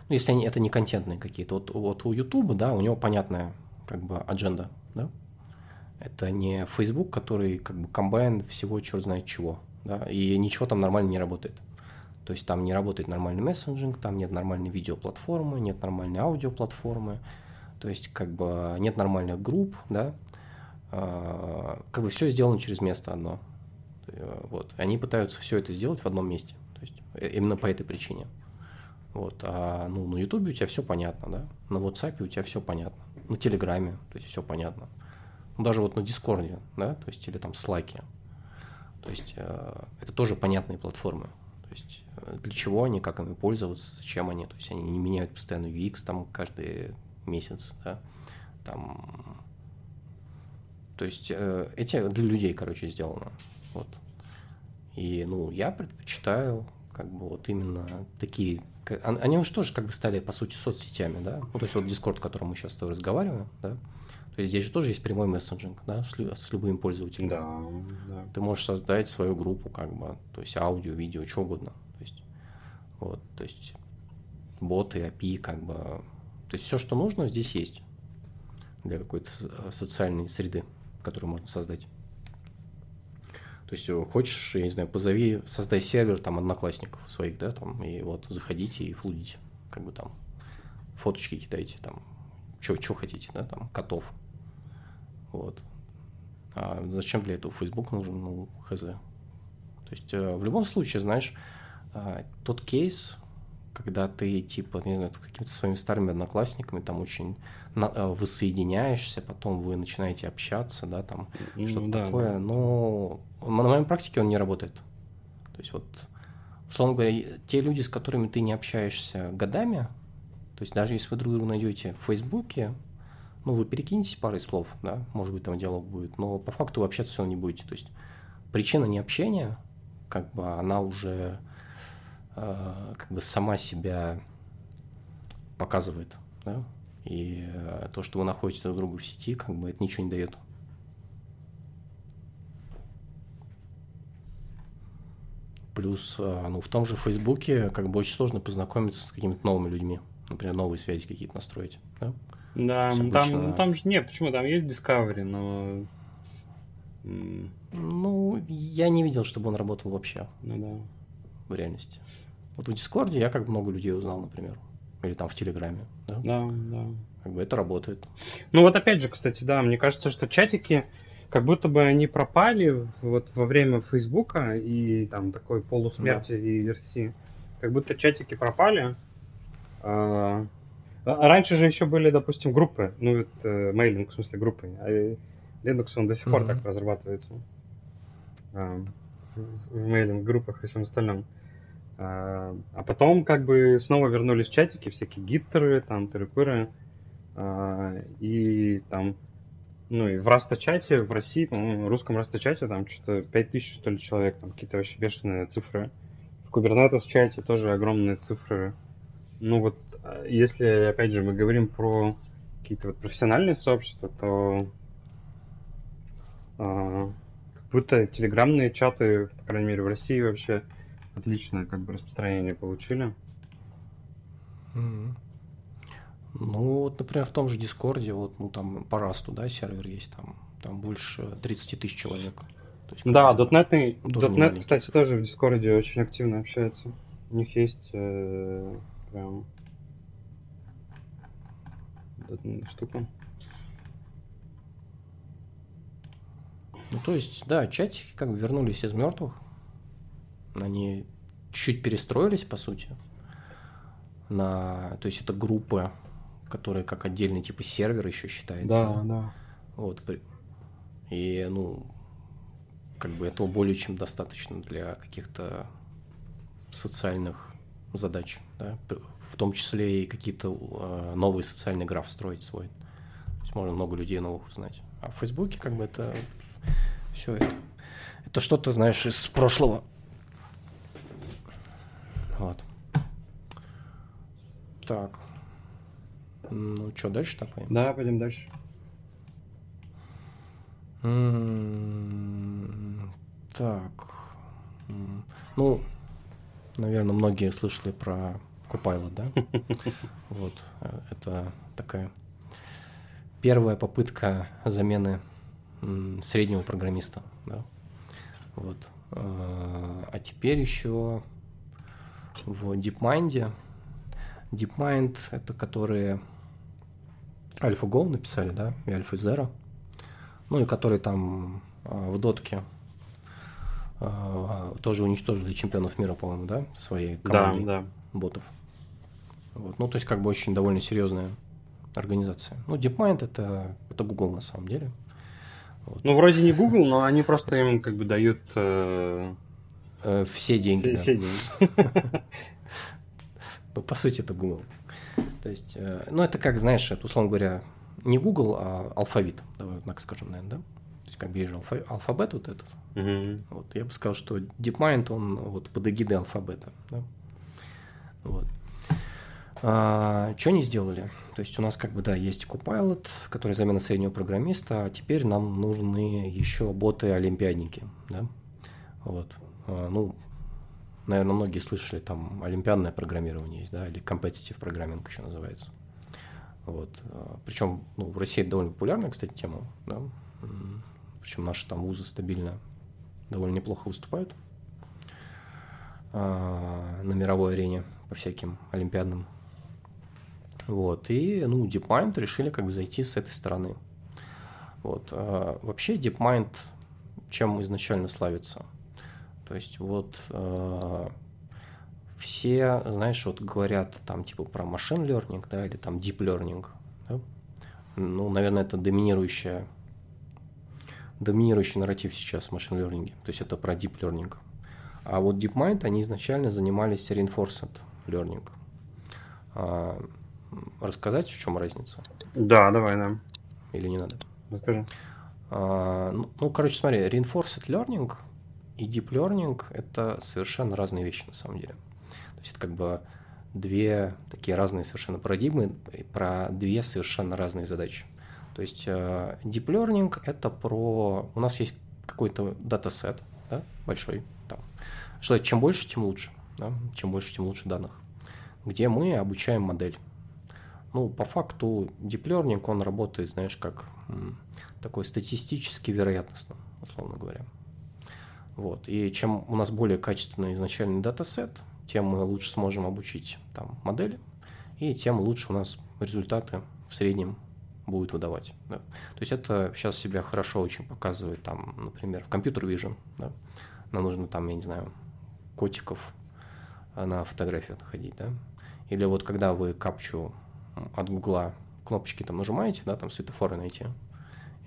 ну, если они это не контентные какие-то, вот, вот у YouTube, да, у него понятная как бы адженда, да, это не Facebook, который как бы комбайн всего черт знает чего. Да, и ничего там нормально не работает. То есть там не работает нормальный мессенджинг, там нет нормальной видеоплатформы, нет нормальной аудиоплатформы, то есть как бы нет нормальных групп, да, а, как бы все сделано через место одно. Вот. Они пытаются все это сделать в одном месте. То есть э, именно по этой причине. Вот. А ну, на Ютубе у тебя все понятно, да? На WhatsApp у тебя все понятно. На Телеграме, то есть все понятно ну, даже вот на Дискорде, да, то есть или там Slack. То есть э, это тоже понятные платформы. То есть э, для чего они, как ими пользоваться, зачем они. То есть они не меняют постоянно UX там каждый месяц, да, там. То есть э, эти для людей, короче, сделано. Вот. И, ну, я предпочитаю как бы вот именно такие они уже тоже как бы стали, по сути, соцсетями, да, ну, то есть вот Discord, о котором мы сейчас с тобой разговариваем, да, то есть здесь же тоже есть прямой мессенджинг, да, с, с любым пользователем. Да, да. Ты можешь создать свою группу, как бы, то есть аудио, видео, что угодно. То есть, вот, то есть боты, API, как бы, то есть все, что нужно, здесь есть для какой-то социальной среды, которую можно создать. То есть э, хочешь, я не знаю, позови, создай сервер там одноклассников своих, да, там, и вот заходите и флудите, как бы там фоточки кидайте, там, что хотите, да, там, котов. Вот. А зачем для этого Facebook нужен? Ну, хз. То есть э, в любом случае, знаешь, э, тот кейс, когда ты, типа, не знаю, с какими-то своими старыми одноклассниками там очень на, э, воссоединяешься, потом вы начинаете общаться, да, там, ну, что-то да, такое, да. но на моей практике он не работает. То есть вот, условно говоря, те люди, с которыми ты не общаешься годами, то есть даже если вы друг друга найдете в Фейсбуке, ну, вы перекинетесь парой слов, да, может быть, там диалог будет, но по факту вы общаться все равно не будете. То есть причина необщения, как бы, она уже как бы сама себя показывает, да, и э, то, что вы находитесь друг другу в сети, как бы это ничего не дает. Плюс, э, ну, в том же Фейсбуке как бы очень сложно познакомиться с какими-то новыми людьми. Например, новые связи какие-то настроить, да? Да, обычно... там, там же нет, почему? Там есть Discovery, но... Ну, я не видел, чтобы он работал вообще. Ну да. В реальности. Вот в Дискорде я как много людей узнал, например. Или там в Телеграме. Да, да. да. Как бы это работает. Ну вот опять же, кстати, да, мне кажется, что чатики, как будто бы они пропали вот во время Фейсбука и там такой полусмерти да. и версии. Как будто чатики пропали. А, а раньше же еще были, допустим, группы, ну, это мейлинг, в смысле группы, а Linux, он до сих пор mm-hmm. так разрабатывается а, в мейлинг-группах и всем остальном. А потом как бы снова вернулись чатики, всякие гиттеры, там, тыры а, и там, ну и в Раста-чате в России, по-моему, в русском Раста-чате там что-то 5000, что ли, человек, там какие-то вообще бешеные цифры. В Kubernetes-чате тоже огромные цифры. Ну вот если, опять же, мы говорим про какие-то вот профессиональные сообщества, то а, как будто телеграмные чаты, по крайней мере, в России вообще отличное как бы распространение получили. Mm-hmm. Ну, вот, например, в том же Дискорде, вот, ну, там по расту, да, сервер есть, там, там больше 30 тысяч человек. То есть, да, .NET, .NET кстати, цифры. тоже в Дискорде очень активно общается. У них есть э, прям штука. Ну, то есть, да, чатики как бы вернулись из мертвых. Они чуть перестроились, по сути. На, то есть, это группы, которые как отдельный типа сервер еще считается. Да, да. Вот. И, ну, как бы этого более чем достаточно для каких-то социальных задач, да? в том числе и какие-то э, новые социальные граф строить свой. То есть можно много людей новых узнать. А в Фейсбуке как бы это все это. Это что-то, знаешь, из прошлого. Вот. Так. Ну, что, дальше так пойдем? Да, пойдем дальше. Так. Ну, наверное, многие слышали про Copilot, да? Вот. Это такая первая попытка замены среднего программиста, да? Вот. Э, а теперь еще в DeepMind. DeepMind — это которые AlphaGo написали, да, и AlphaZero. Ну и которые там э, в дотке тоже уничтожили чемпионов мира, по-моему, да, своей командой да, да. ботов. Вот. Ну, то есть, как бы очень довольно серьезная организация. Ну, DeepMind это, это Google на самом деле. Вот. Ну, вроде не Google, но они просто им как бы дают... Э... Э, все деньги. Все, да. все деньги. Ну, по сути, это Google. То есть, э, ну, это как, знаешь, это, условно говоря, не Google, а алфавит. Давай так скажем, наверное, да? То есть, как бы есть же алфа- алфабет вот этот. Угу. Вот, я бы сказал, что DeepMind, он вот под эгидой алфабета. Да? Вот. А, что они сделали? То есть у нас как бы, да, есть Copilot, который замена среднего программиста, а теперь нам нужны еще боты-олимпиадники, да? Вот. А, ну, наверное, многие слышали, там, олимпиадное программирование есть, да, или competitive программинг еще называется. Вот. А, Причем, ну, в России это довольно популярная, кстати, тема, да? Причем наши там вузы стабильно довольно неплохо выступают а, на мировой арене по всяким олимпиадным. Вот, и, ну, DeepMind решили как бы зайти с этой стороны. Вот, а, вообще DeepMind чем изначально славится? То есть вот а, все, знаешь, вот говорят там типа про машин learning, да, или там deep learning, да? Ну, наверное, это доминирующая доминирующий нарратив сейчас в машин learning. То есть это про deep learning. А вот DeepMind, они изначально занимались reinforced learning. А, рассказать, в чем разница? Да, давай, да. Или не надо? Расскажи. А, ну, ну, короче, смотри, reinforced learning и deep learning – это совершенно разные вещи на самом деле. То есть это как бы две такие разные совершенно парадигмы про две совершенно разные задачи. То есть э, deep learning – это про… У нас есть какой-то датасет да, большой, там, что чем больше, тем лучше. Да? Чем больше, тем лучше данных. Где мы обучаем модель. Ну, по факту, deep learning, он работает, знаешь, как такой статистически вероятностно, условно говоря. Вот. И чем у нас более качественный изначальный датасет, тем мы лучше сможем обучить там модели, и тем лучше у нас результаты в среднем будут выдавать. Да. То есть это сейчас себя хорошо очень показывает, там, например, в компьютер vision. Да. Нам нужно там, я не знаю, котиков на фотографию находить, да. Или вот когда вы капчу от Гугла кнопочки там нажимаете, да, там светофоры найти,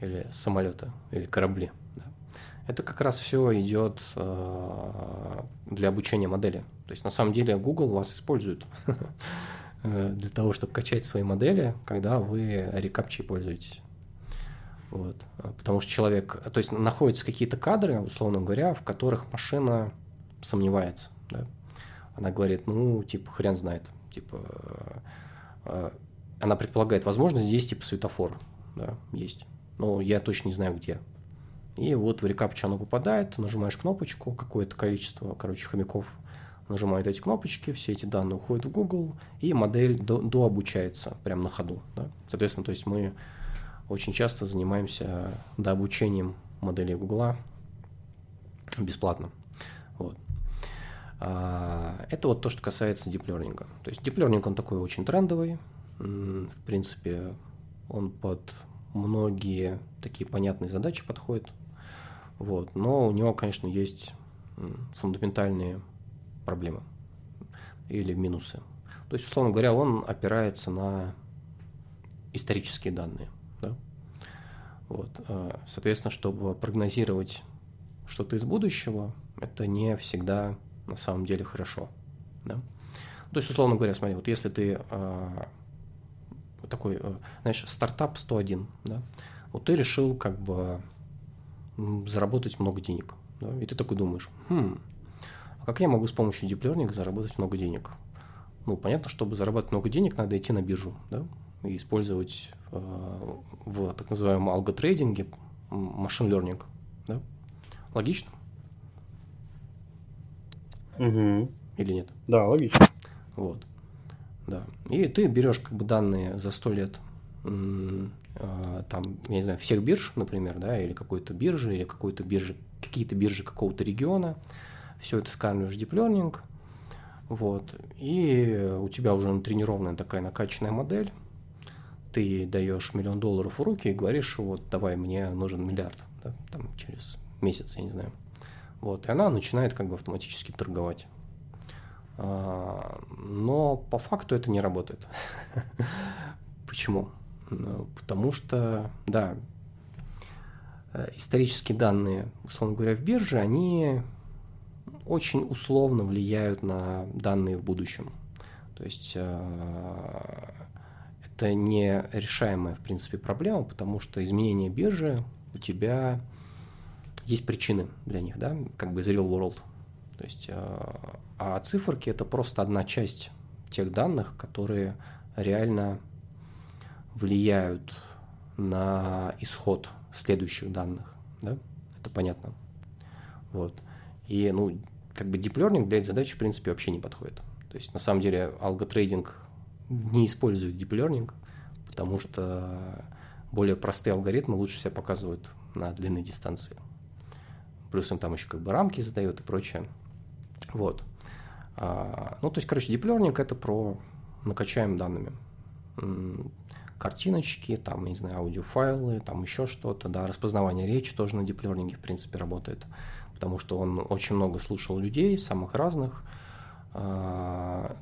или самолеты, или корабли. Это как раз все идет э, для обучения модели. То есть на самом деле Google вас использует э, для того, чтобы качать свои модели, когда вы рекапчей пользуетесь. Вот. Потому что человек, то есть находятся какие-то кадры, условно говоря, в которых машина сомневается. Да? Она говорит, ну, типа, хрен знает. Типа, э, она предполагает, возможно, здесь типа светофор. Да, есть. Но я точно не знаю, где. И вот в рекапчу оно попадает, нажимаешь кнопочку, какое-то количество, короче, хомяков нажимает эти кнопочки, все эти данные уходят в Google, и модель до, дообучается прямо на ходу. Да? Соответственно, то есть мы очень часто занимаемся дообучением моделей Google бесплатно. Вот. А, это вот то, что касается Learning. То есть Learning, он такой очень трендовый. В принципе, он под многие такие понятные задачи подходит. Вот. Но у него, конечно, есть фундаментальные проблемы или минусы. То есть, условно говоря, он опирается на исторические данные. Да? Вот. А, соответственно, чтобы прогнозировать что-то из будущего, это не всегда на самом деле хорошо. Да? То есть, условно говоря, смотри, вот если ты а, такой, э, знаешь, стартап 101, да, вот ты решил как бы заработать много денег, да, и ты такой думаешь, хм, а как я могу с помощью Learning заработать много денег? Ну, понятно, чтобы зарабатывать много денег, надо идти на биржу, да, и использовать э, в так называемом алготрейдинге машин learning, да? Логично? Угу. Или нет? Да, логично. Вот. Да. И ты берешь как бы данные за сто лет там, я не знаю, всех бирж, например, да, или какой-то биржи, или какой-то биржи, какие-то биржи какого-то региона, все это сканиваешь в Deep Learning, вот, и у тебя уже натренированная такая накачанная модель, ты даешь миллион долларов в руки и говоришь, вот, давай, мне нужен миллиард, да, там, через месяц, я не знаю. Вот, и она начинает как бы автоматически торговать. А, но по факту это не работает. Почему? Ну, потому что, да, э, исторические данные, условно говоря, в бирже, они очень условно влияют на данные в будущем. То есть э, это не решаемая, в принципе, проблема, потому что изменение биржи у тебя есть причины для них, да, как бы из real world. То есть, э, а циферки это просто одна часть тех данных, которые реально влияют на исход следующих данных, да? Это понятно. Вот. И, ну, как бы deep learning для этой задачи, в принципе, вообще не подходит. То есть, на самом деле, алготрейдинг не использует deep learning, потому что более простые алгоритмы лучше себя показывают на длинной дистанции плюс им там еще как бы рамки задает и прочее. Вот. А, ну, то есть, короче, Deep Learning это про накачаем данными. Картиночки, там, не знаю, аудиофайлы, там еще что-то, да, распознавание речи тоже на Learning, в принципе, работает, потому что он очень много слушал людей, самых разных. А,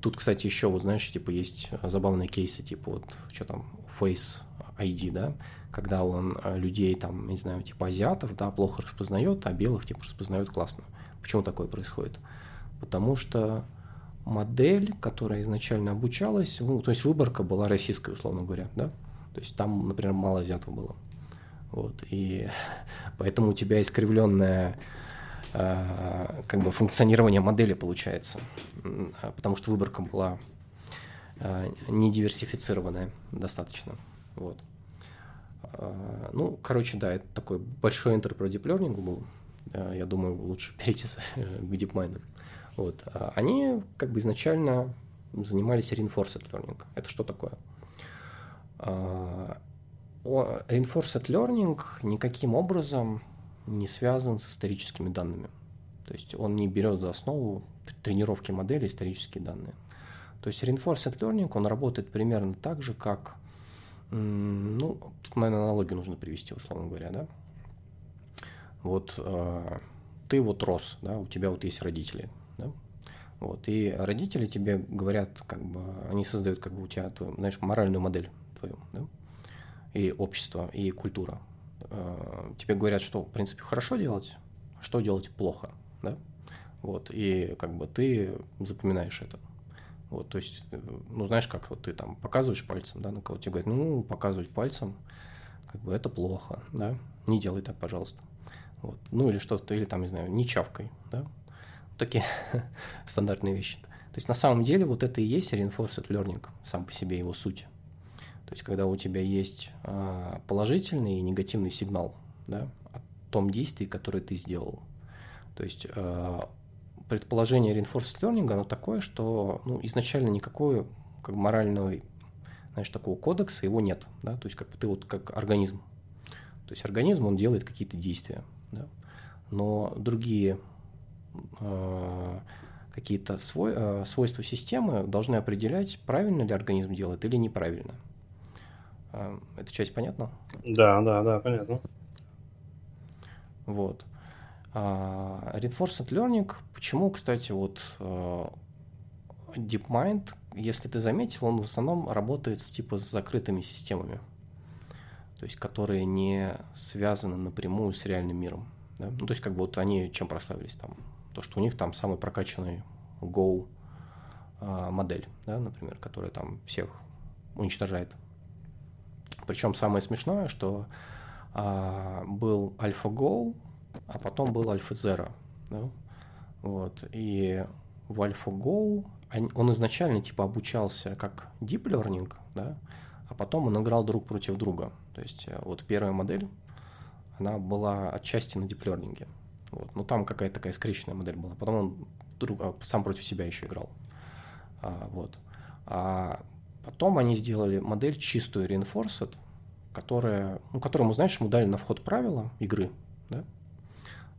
тут, кстати, еще, вот знаешь, типа есть забавные кейсы, типа вот, что там, Face ID, да, когда он людей, там, не знаю, типа азиатов, да, плохо распознает, а белых, типа, распознает классно. Почему такое происходит? Потому что модель, которая изначально обучалась, ну, то есть выборка была российская, условно говоря, да, то есть там, например, мало азиатов было. Вот, и поэтому у тебя искривленное э, как бы функционирование модели получается, потому что выборка была э, не диверсифицированная достаточно. Вот. Э, ну, короче, да, это такой большой интер про deep learning был. Я думаю, лучше перейти к DeepMind. Вот. А они как бы изначально занимались reinforced learning. Это что такое? А, reinforced learning никаким образом не связан с историческими данными. То есть он не берет за основу тренировки модели исторические данные. То есть reinforced learning, он работает примерно так же, как, ну, тут, наверное, аналогию нужно привести, условно говоря, да. Вот э, ты вот рос, да, у тебя вот есть родители, да? Вот. И родители тебе говорят, как бы, они создают как бы у тебя, твою, знаешь, моральную модель твою, да? и общество, и культура. А, тебе говорят, что, в принципе, хорошо делать, что делать плохо, да? Вот, и как бы ты запоминаешь это. Вот, то есть, ну, знаешь, как вот ты там показываешь пальцем, да, на кого тебе говорят, ну, показывать пальцем, как бы это плохо, да, не делай так, пожалуйста. Вот. Ну, или что-то, или там, не знаю, не чавкой, да, такие стандартные вещи. То есть на самом деле вот это и есть reinforced learning, сам по себе его суть. То есть когда у тебя есть а, положительный и негативный сигнал да, о том действии, которое ты сделал. То есть а, предположение reinforced learning, оно такое, что ну, изначально никакого как морального, знаешь, такого кодекса его нет. Да? То есть как ты вот как организм. То есть организм, он делает какие-то действия. Да? Но другие какие-то свой, э, свойства системы должны определять, правильно ли организм делает или неправильно. Э, эта часть понятна? Да, да, да, понятно. Вот. А, reinforcement learning, почему, кстати, вот DeepMind, если ты заметил, он в основном работает с типа с закрытыми системами, то есть которые не связаны напрямую с реальным миром. Да? Ну, то есть как бы вот они чем прославились там то, что у них там самый прокачанный Go а, модель, да, например, которая там всех уничтожает. Причем самое смешное, что а, был AlphaGo, а потом был AlphaZero. Да? Вот. И в AlphaGo он изначально типа обучался как deep learning, да, а потом он играл друг против друга. То есть э, вот первая модель, она была отчасти на deep learning. Вот. Ну, там какая-то такая скрещенная модель была. Потом он друг, а, сам против себя еще играл. А, вот. А потом они сделали модель чистую Reinforced, которая, ну, которому, знаешь, ему дали на вход правила игры, да,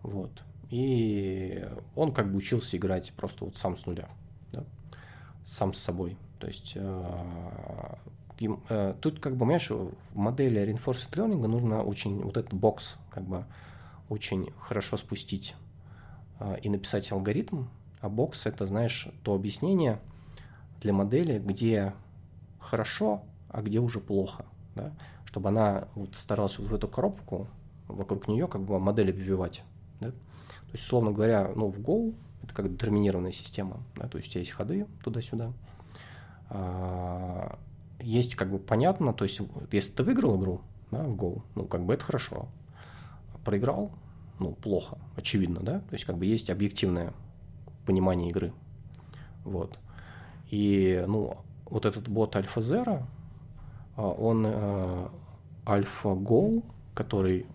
вот, и он как бы учился играть просто вот сам с нуля, да, сам с собой, то есть э, э, тут как бы, понимаешь, в модели Reinforced Learning нужно очень вот этот бокс как бы очень хорошо спустить а, и написать алгоритм, а бокс это, знаешь, то объяснение для модели, где хорошо, а где уже плохо, да? чтобы она вот старалась вот в эту коробку вокруг нее как бы модель обвивать. Да? То есть, условно говоря, ну, в Go это как детерминированная система, да? то есть у тебя есть ходы туда-сюда, а, есть как бы понятно, то есть если ты выиграл игру да, в Go, ну как бы это хорошо, проиграл, ну, плохо, очевидно, да? То есть как бы есть объективное понимание игры. Вот. И, ну, вот этот бот AlphaZero, а, он э, AlphaGo, который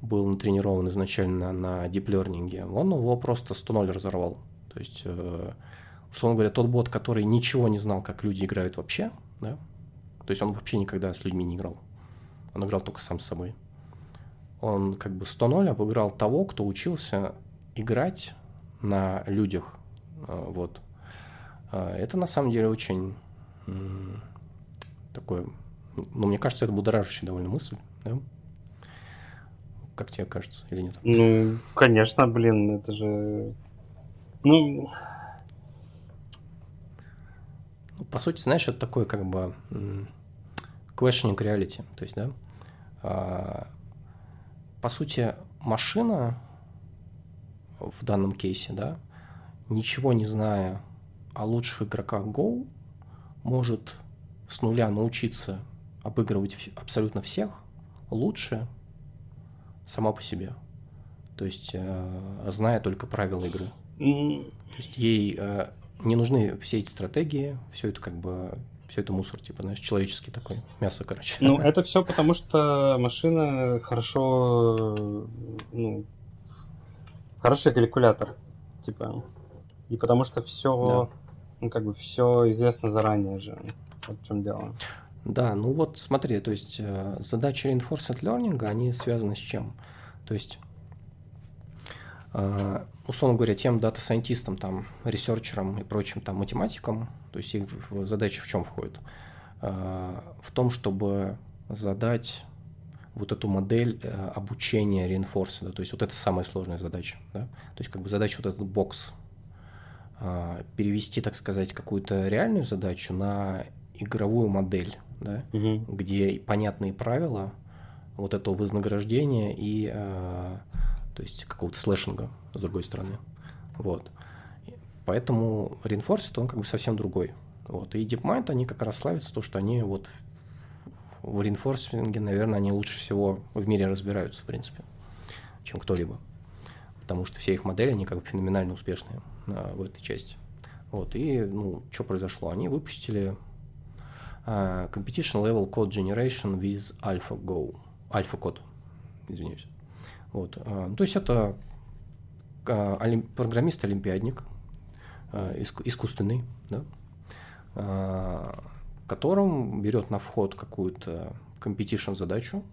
был натренирован изначально на Learning, он его просто 100-0 разорвал. То есть, э, условно говоря, тот бот, который ничего не знал, как люди играют вообще, да, то есть он вообще никогда с людьми не играл. Он играл только сам с собой. Он как бы 100-0 обыграл того, кто учился играть на людях. А, вот. А, это на самом деле очень такое, ну, мне кажется, это будоражащая довольно мысль, да? Как тебе кажется, или нет? Ну, конечно, блин, это же... Ну... ну по сути, знаешь, это такое как бы questioning reality, то есть, да, а, по сути, машина в данном кейсе, да, ничего не зная о лучших игроках Go, может с нуля научиться обыгрывать абсолютно всех лучше сама по себе. То есть, э, зная только правила игры. То есть, ей э, не нужны все эти стратегии, все это как бы все это мусор, типа, знаешь, человеческий такой, мясо, короче. Ну, это все потому, что машина хорошо, ну, хороший калькулятор, типа, и потому что все, да. ну, как бы все известно заранее же, вот в чем дело. Да, ну вот смотри, то есть э, задачи reinforcement learning, они связаны с чем? То есть условно говоря, тем дата-сайентистам, там, ресерчерам и прочим там математикам, то есть их задача в чем входит? А, в том, чтобы задать вот эту модель э, обучения реинфорса, то есть вот это самая сложная задача, да? то есть как бы задача вот этот бокс а, перевести, так сказать, какую-то реальную задачу на игровую модель, да, угу. где понятные правила вот этого вознаграждения и а, то есть какого-то слэшинга, с другой стороны. Вот. Поэтому Reinforced, он как бы совсем другой. Вот. И DeepMind, они как раз славятся то, что они вот в реинфорсинге, наверное, они лучше всего в мире разбираются, в принципе, чем кто-либо. Потому что все их модели, они как бы феноменально успешные а, в этой части. Вот, и, ну, что произошло? Они выпустили uh, Competition Level Code Generation with AlphaGo. AlphaCode, извиняюсь. Вот. А, то есть это а, программист-олимпиадник, а, искусственный, да, которым берет на вход какую-то competition задачу,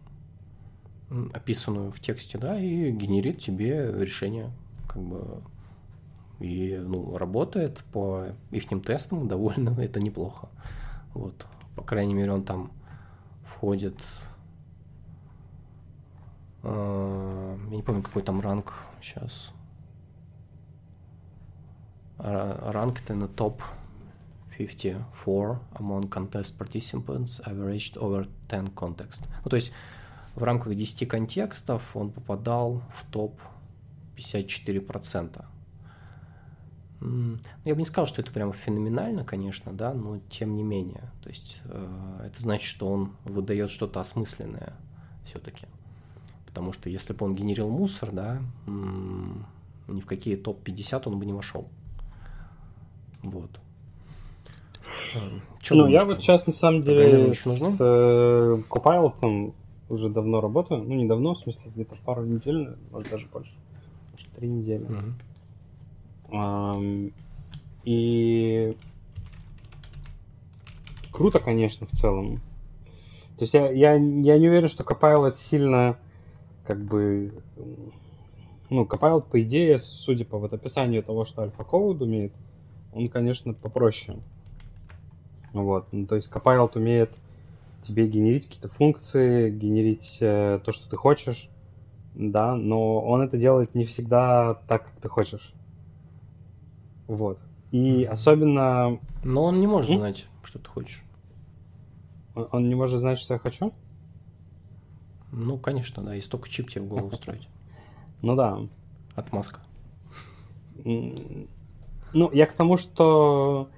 описанную в тексте, да, и генерит тебе решение, как бы, и, ну, работает по их тестам довольно, это неплохо. Вот, по крайней мере, он там входит я не помню, какой там ранг сейчас. Ранг это на топ 54 among contest participants averaged over 10 context. Ну, то есть в рамках 10 контекстов он попадал в топ 54%. Ну, я бы не сказал, что это прямо феноменально, конечно, да, но тем не менее. То есть э, это значит, что он выдает что-то осмысленное все-таки. Потому что если бы он генерил мусор, да, ни в какие топ-50 он бы не вошел. Вот. Что ну, я вот сейчас на самом деле с э, Copilot уже давно работаю. Ну, не давно, в смысле, где-то пару недель, может, даже больше. Может, три недели. Um, и круто, конечно, в целом. То есть я, я, я не уверен, что Copilot сильно как бы, ну, Copilot, по идее, судя по вот описанию того, что AlphaCode умеет, он, конечно, попроще. Вот, ну, то есть Copilot умеет тебе генерить какие-то функции, генерить э, то, что ты хочешь, да, но он это делает не всегда так, как ты хочешь. Вот. И особенно... Но он не может знать, что ты хочешь. Он, он не может знать, что я хочу? Ну, конечно, да, и столько чип тебе в голову устроить. Ну да. Отмазка. Ну, я к тому, что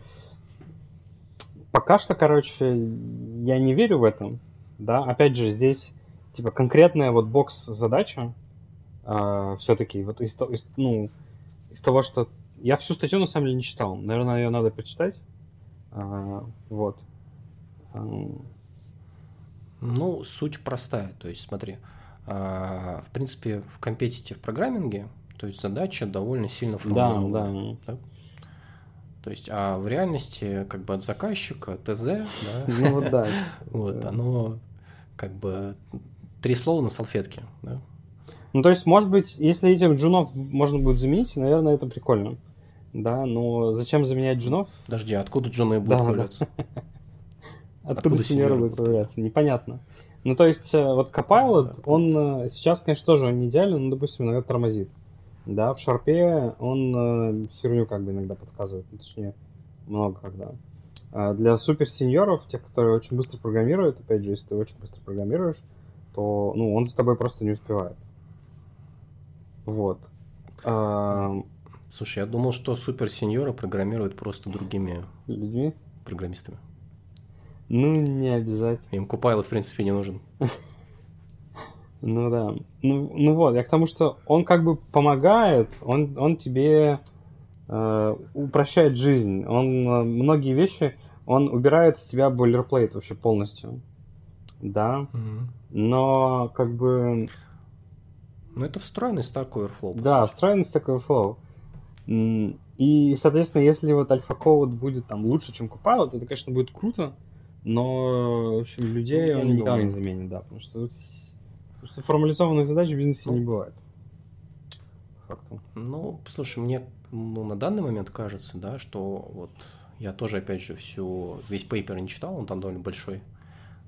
пока что, короче, я не верю в этом. Да, опять же, здесь типа конкретная вот бокс задача э, а, все-таки вот из, из, ну, из того, что я всю статью на самом деле не читал. Наверное, ее надо почитать. Э, вот. Ну, суть простая. То есть, смотри, а, в принципе, в компетитив программинге, то есть задача довольно сильно формализована. Да, да. да? То есть, а в реальности, как бы от заказчика ТЗ, да, ну, да. вот, оно как бы три слова на салфетке, да, Ну, то есть, может быть, если этих джунов можно будет заменить, наверное, это прикольно. Да, но зачем заменять джунов? Подожди, а откуда джуны будут да, появляться? Да. Откуда, откуда сеньоры будут появляться? Непонятно. Ну, то есть, э, вот Copilot, он э, сейчас, конечно, тоже не идеален, но, допустим, иногда тормозит. Да, в шарпе он э, херню как бы иногда подсказывает, ну, точнее, много когда. А для супер сеньоров, тех, которые очень быстро программируют, опять же, если ты очень быстро программируешь, то, ну, он с тобой просто не успевает. Вот. А... Слушай, я думал, что супер сеньоры программируют просто другими людьми, программистами. Ну, не обязательно. Им Купайло, в принципе, не нужен. Ну да. Ну, ну вот, я к тому, что он как бы помогает, он, он тебе э, упрощает жизнь. Он э, многие вещи, он убирает с тебя бойлерплейт вообще полностью. Да. Угу. Но как бы... Ну это встроенный Stack Overflow. Да, встроенный Stack Overflow. И, соответственно, если вот альфа-код будет там лучше, чем Copilot, то это, конечно, будет круто, но в общем, людей ну, он никогда не заменит, да, потому что Потому что формализованных задач в бизнесе не бывает. Факту. Ну, слушай, мне ну, на данный момент кажется, да, что вот я тоже, опять же, всю, весь пейпер не читал, он там довольно большой.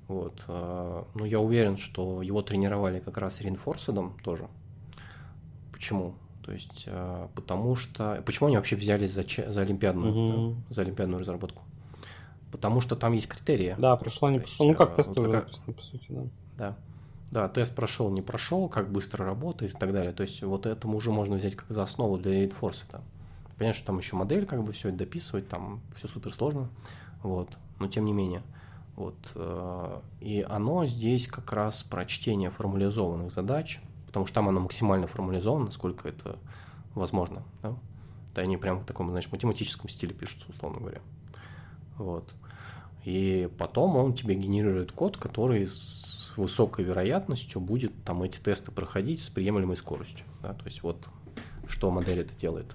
Вот. А, но я уверен, что его тренировали как раз реинфорсидом тоже. Почему? То есть, а, потому что... Почему они вообще взялись за, за олимпиадную, угу. да, за олимпиадную разработку? Потому что там есть критерии. Да, прошло, не прошло. Ну, как тест вот как... по сути, да. Да. Да, тест прошел, не прошел, как быстро работает и так далее. То есть вот этому уже можно взять как за основу для реинфорса. Понятно, что там еще модель, как бы все это дописывать, там все супер сложно. Вот. Но тем не менее. Вот. Э, и оно здесь как раз про чтение формализованных задач, потому что там оно максимально формализовано, насколько это возможно. Да? Да, они прям в таком, знаешь, математическом стиле пишутся, условно говоря. Вот. И потом он тебе генерирует код, который с высокой вероятностью будет там эти тесты проходить с приемлемой скоростью. Да? То есть вот что модель это делает.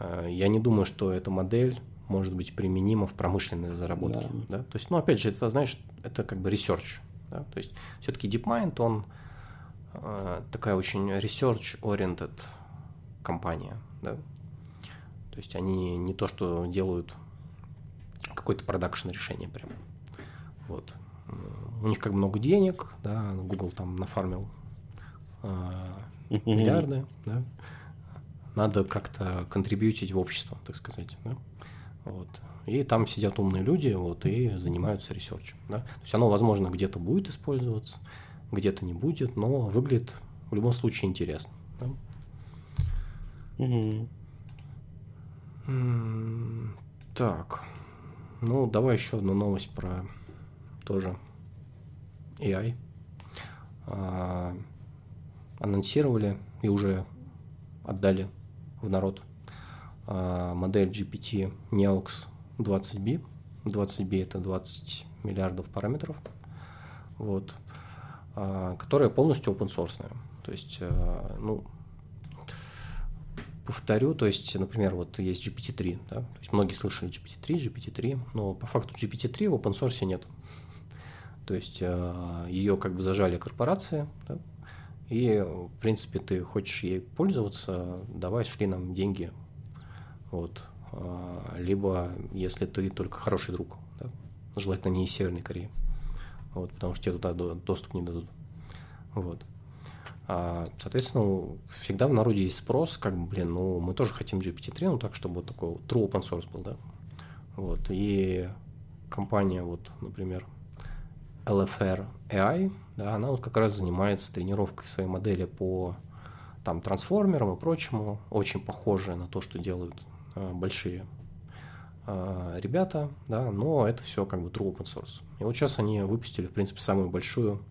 Э, я не думаю, что эта модель может быть применима в промышленной заработке. Да. Да? То есть, ну, опять же, это, знаешь, это как бы research. Да? То есть, все-таки DeepMind, он э, такая очень research-oriented компания. Да? То есть, они не то, что делают какое-то продакшн решение прям. Вот. У них как много денег, да, Google там нафармил э, миллиарды, да. Надо как-то контрибьютить в общество, так сказать, да. Вот. И там сидят умные люди, вот, и занимаются ресерчем, да. То есть оно, возможно, где-то будет использоваться, где-то не будет, но выглядит в любом случае интересно. Да? Угу. Так. Ну, давай еще одну новость про тоже AI. А, анонсировали и уже отдали в народ а, модель GPT Neox 20B. 20B это 20 миллиардов параметров. Вот. А, которая полностью open source. То есть, а, ну, повторю, то есть, например, вот есть GPT-3, да, то есть многие слышали GPT-3, GPT-3, но по факту GPT-3 в open source нет. То есть э, ее как бы зажали корпорации, да, и, в принципе, ты хочешь ей пользоваться, давай шли нам деньги. Вот. Э, либо, если ты только хороший друг, да, желательно не из Северной Кореи. Вот, потому что тебе туда доступ не дадут. Вот. А, соответственно, всегда в народе есть спрос, как бы, блин, ну, мы тоже хотим GPT-3, ну, так, чтобы вот такой true open source был, да. Вот, и компания, вот, например, LFR AI, да, она вот как раз занимается тренировкой своей модели по там трансформерам и прочему, очень похожая на то, что делают а, большие а, ребята, да, но это все как бы true open source. И вот сейчас они выпустили, в принципе, самую большую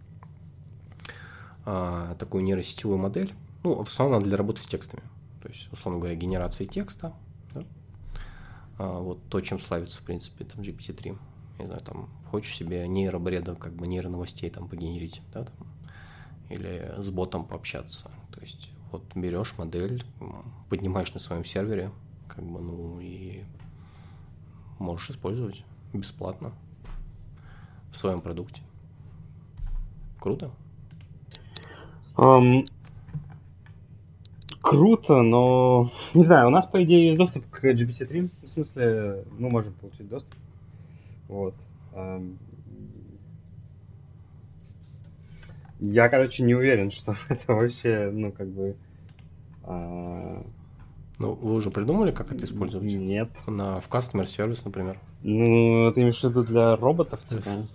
а, такую нейросетевую модель. Ну, в основном для работы с текстами. То есть, условно говоря, генерации текста. Да? А, вот то, чем славится, в принципе, там GPT-3. Не знаю, там, хочешь себе нейробреда, как бы нейроновостей там погенерить, да, там, или с ботом пообщаться. То есть, вот берешь модель, поднимаешь на своем сервере, как бы, ну, и можешь использовать бесплатно в своем продукте. Круто. Um, круто, но не знаю, у нас, по идее, есть доступ к GPT-3. В смысле, мы можем получить доступ. Вот. Я, короче, не уверен, что это вообще, ну, как бы... А... Ну, вы уже придумали, как это использовать? Нет. На, в Customer Service, например? Ну, ты имеешь в виду для роботов, типа?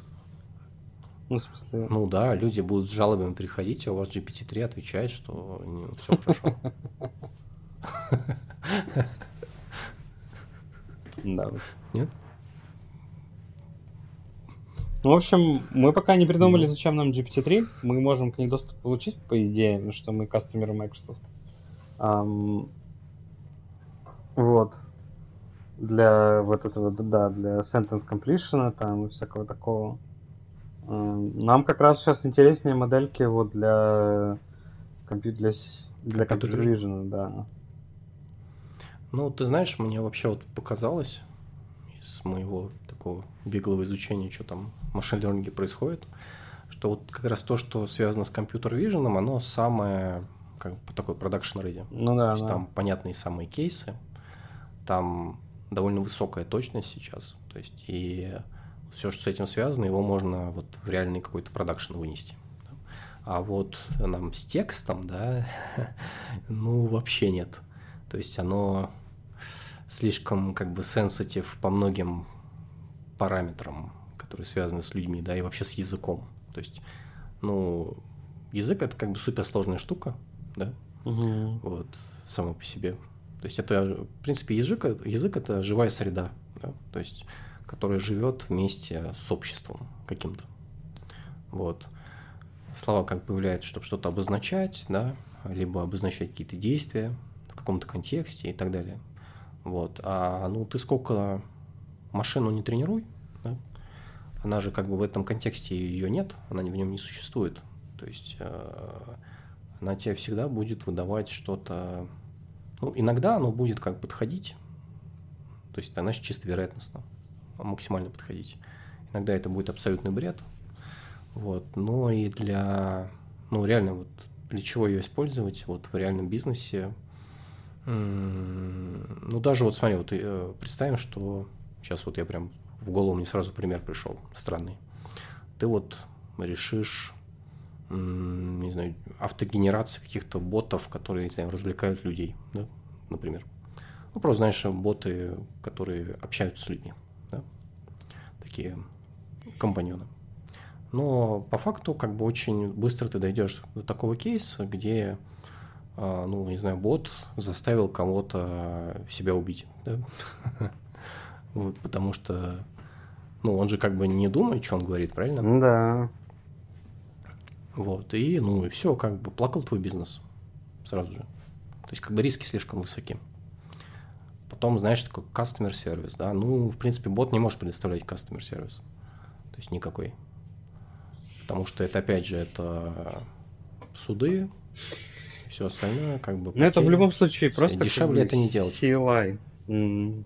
Ну, смысле... ну да, люди будут с жалобами приходить, а у вас GPT-3 отвечает, что все хорошо. Да. Нет? Ну, в общем, мы пока не придумали, зачем нам GPT-3. Мы можем к ней доступ получить, по идее, ну, что мы кастомеры Microsoft. Um, вот. Для вот этого, да, для sentence completion там и всякого такого. Um, нам как раз сейчас интереснее модельки вот для компьютер для, для компьютер vision, да. Ну, ты знаешь, мне вообще вот показалось из моего такого беглого изучения, что там в машин-лернинге происходит, что вот как раз то, что связано с компьютер-виженом, оно самое как бы такой продакшн ready. Ну да, То есть да. там понятные самые кейсы, там довольно высокая точность сейчас, то есть и все, что с этим связано, его можно вот в реальный какой-то продакшн вынести. А вот нам с текстом, да, ну вообще нет. То есть оно слишком как бы сенситив по многим параметрам, которые связаны с людьми, да, и вообще с языком. То есть, ну, язык это как бы суперсложная штука, да, угу. вот, само по себе. То есть это, в принципе, язык, язык это живая среда, да, то есть, которая живет вместе с обществом каким-то. Вот. Слова как появляются, чтобы что-то обозначать, да, либо обозначать какие-то действия в каком-то контексте и так далее. Вот. А ну ты сколько машину не тренируй, да? она же как бы в этом контексте ее нет, она в нем не существует. То есть э, она тебе всегда будет выдавать что-то. Ну, иногда оно будет как подходить. То есть она чисто вероятностно максимально подходить. Иногда это будет абсолютный бред. Вот. Но и для, ну, реально, вот для чего ее использовать вот в реальном бизнесе. Ну, даже вот смотри, вот э, представим, что Сейчас вот я прям в голову мне сразу пример пришел странный. Ты вот решишь, не знаю, автогенерация каких-то ботов, которые, не знаю, развлекают людей, да, например. Ну, просто, знаешь, боты, которые общаются с людьми, такие компаньоны. Но по факту, как бы очень быстро ты дойдешь до такого кейса, где, а, ну, не знаю, бот заставил кого-то себя убить, да? Вот, потому что, ну, он же как бы не думает, что он говорит, правильно? Да. Вот, и, ну, и все, как бы плакал твой бизнес сразу же. То есть, как бы риски слишком высоки. Потом, знаешь, такой customer сервис, да, ну, в принципе, бот не может предоставлять customer сервис. То есть, никакой. Потому что это, опять же, это суды, все остальное, как бы... Ну, это в любом случае просто... Дешевле это не делать. CLI. Mm.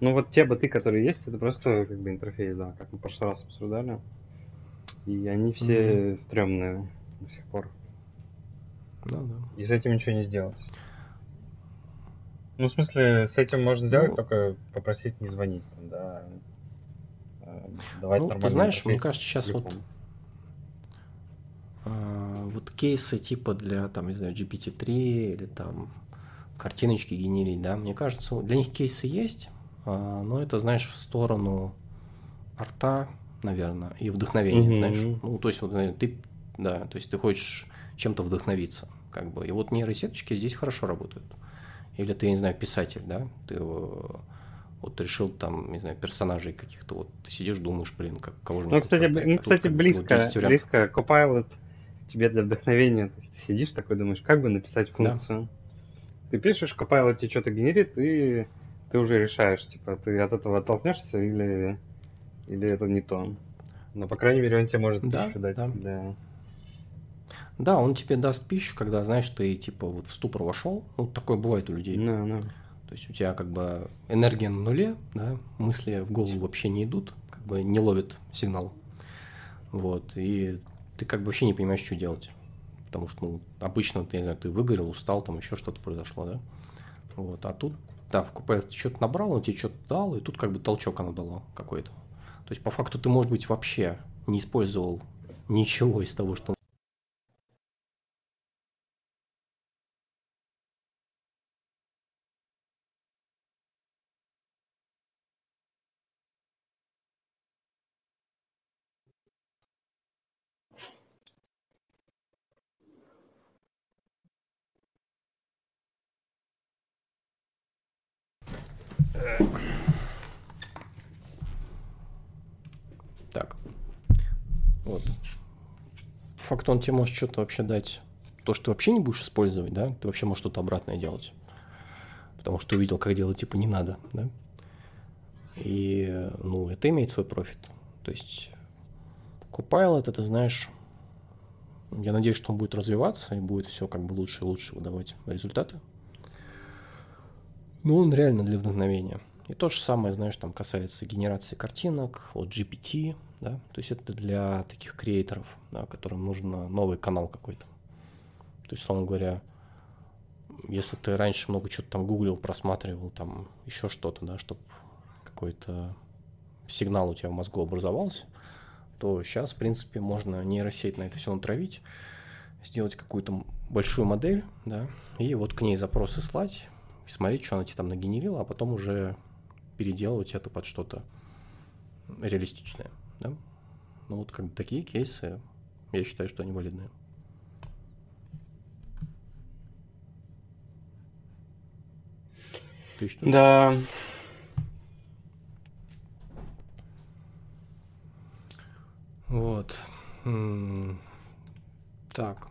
Ну вот те боты, которые есть, это просто как бы интерфейс, да, как мы в прошлый раз обсуждали. И они все mm-hmm. стрёмные до сих пор. Ну да. И с этим ничего не сделать. Ну, в смысле, с этим можно сделать, ну, только попросить не звонить, да. А, давать ну, ты знаешь, мне кажется, сейчас вот а, вот кейсы типа для, там, не знаю, GPT-3 или там картиночки генерить, да, мне кажется, для них кейсы есть, а, но это, знаешь, в сторону арта, наверное, и вдохновения, mm-hmm. знаешь. Ну, то есть, вот, ты, да, то есть ты хочешь чем-то вдохновиться, как бы. И вот нейросеточки здесь хорошо работают. Или ты, не знаю, писатель, да, ты вот решил там, не знаю, персонажей каких-то, вот ты сидишь, думаешь, блин, как, кого же Ну, кстати, ну, кстати, близко, вот близко, Copilot тебе для вдохновения, то есть ты сидишь такой, думаешь, как бы написать функцию. Да. Ты пишешь, Copilot тебе что-то генерит, и ты уже решаешь, типа, ты от этого оттолкнешься или, или это не то. Но, по крайней мере, он тебе может да, дать. Да. Да. Да, он тебе даст пищу, когда, знаешь, ты, типа, вот в ступор вошел. Ну, такое бывает у людей. Да, да. То есть у тебя как бы энергия на нуле, да, мысли в голову вообще не идут, как бы не ловят сигнал. Вот, и ты как бы вообще не понимаешь, что делать. потому что, ну, обычно, ты, не знаю, ты выгорел, устал, там еще что-то произошло, да, вот, а тут, да, в купе ты что-то набрал, он тебе что-то дал, и тут как бы толчок оно дало какой-то. То есть, по факту, ты, может быть, вообще не использовал ничего из того, что Так. Вот. По факту он тебе может что-то вообще дать. То, что ты вообще не будешь использовать, да, ты вообще можешь что-то обратное делать. Потому что увидел, как делать, типа, не надо, да. И, ну, это имеет свой профит. То есть, Copilot, это, знаешь, я надеюсь, что он будет развиваться и будет все как бы лучше и лучше выдавать результаты. Ну, он реально для вдохновения. И то же самое, знаешь, там касается генерации картинок, вот GPT, да, то есть это для таких креаторов, да, которым нужен новый канал какой-то. То есть, словно говоря, если ты раньше много чего-то там гуглил, просматривал, там еще что-то, да, чтобы какой-то сигнал у тебя в мозгу образовался, то сейчас, в принципе, можно нейросеть на это все натравить, сделать какую-то большую модель, да, и вот к ней запросы слать, и смотреть, что она тебе там нагенерила, а потом уже переделывать это под что-то реалистичное. Да? Ну вот как бы такие кейсы, я считаю, что они валидные. Ты что? Да. Вот. Так.